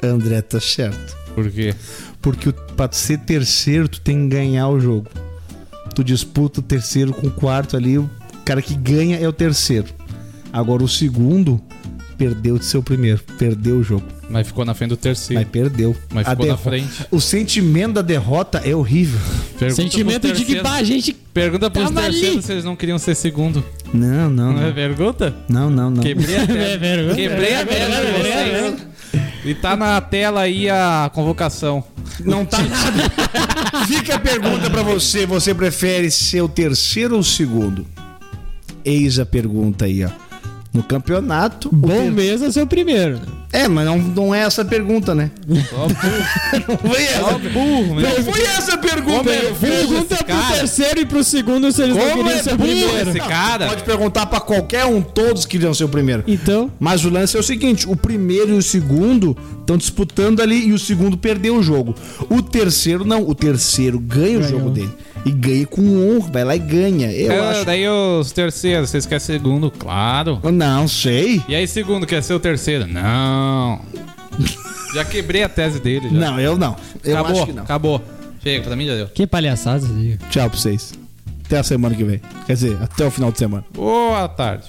Speaker 1: André, tá certo.
Speaker 2: Por quê?
Speaker 1: Porque o- pra ser terceiro, tu tem que ganhar o jogo. Tu disputa o terceiro com o quarto ali, cara que ganha é o terceiro. Agora o segundo perdeu de ser o primeiro, perdeu o jogo.
Speaker 2: Mas ficou na frente do terceiro.
Speaker 1: Mas perdeu.
Speaker 2: Mas
Speaker 1: A
Speaker 2: ficou na
Speaker 1: derro-
Speaker 2: frente.
Speaker 1: O sentimento da derrota é horrível.
Speaker 2: Pergunta
Speaker 3: Sentimento de que, pá, a gente.
Speaker 2: Pergunta pros
Speaker 3: Tava
Speaker 2: terceiros
Speaker 3: ali.
Speaker 2: se eles não queriam ser segundo.
Speaker 1: Não, não,
Speaker 2: Não é
Speaker 1: não.
Speaker 2: pergunta?
Speaker 1: Não, não, não.
Speaker 2: Quebrei a
Speaker 3: É
Speaker 2: tela.
Speaker 3: vergonha.
Speaker 2: Quebrei a tela de vocês. E tá na tela aí a convocação.
Speaker 1: Não tá nada. Fica a pergunta pra você. Você prefere ser o terceiro ou o segundo? Eis a pergunta aí, ó. No campeonato. o
Speaker 3: Bom
Speaker 1: ter-
Speaker 3: mesmo é ser o primeiro.
Speaker 1: É, mas não, não é essa a pergunta, né?
Speaker 2: Só burro.
Speaker 1: Não foi essa.
Speaker 2: Só burro.
Speaker 1: Não foi essa a pergunta.
Speaker 2: Como é.
Speaker 3: Pergunta
Speaker 2: esse
Speaker 3: pro
Speaker 2: cara?
Speaker 3: terceiro e pro segundo se eles não
Speaker 1: Como
Speaker 3: queriam
Speaker 1: é
Speaker 3: ser o
Speaker 1: burro
Speaker 3: primeiro.
Speaker 2: esse cara?
Speaker 1: Pode perguntar pra qualquer um, todos queriam ser o primeiro.
Speaker 3: Então,
Speaker 1: Mas o lance é o seguinte: o primeiro e o segundo estão disputando ali e o segundo perdeu o jogo. O terceiro não, o terceiro ganha o
Speaker 3: Ganhou.
Speaker 1: jogo dele. E ganha com honra, vai lá e ganha. Eu
Speaker 2: É,
Speaker 1: acho.
Speaker 2: Daí os terceiros, vocês querem segundo? Claro.
Speaker 1: Não sei.
Speaker 2: E aí segundo, quer ser o terceiro? Não. Já quebrei a tese dele. Já.
Speaker 1: Não, eu não. Eu
Speaker 2: acabou,
Speaker 1: acho que não.
Speaker 2: acabou. Chega, pra mim já deu.
Speaker 3: que palhaçada.
Speaker 1: Tchau pra vocês. Até a semana que vem. Quer dizer, até o final de semana.
Speaker 2: Boa tarde.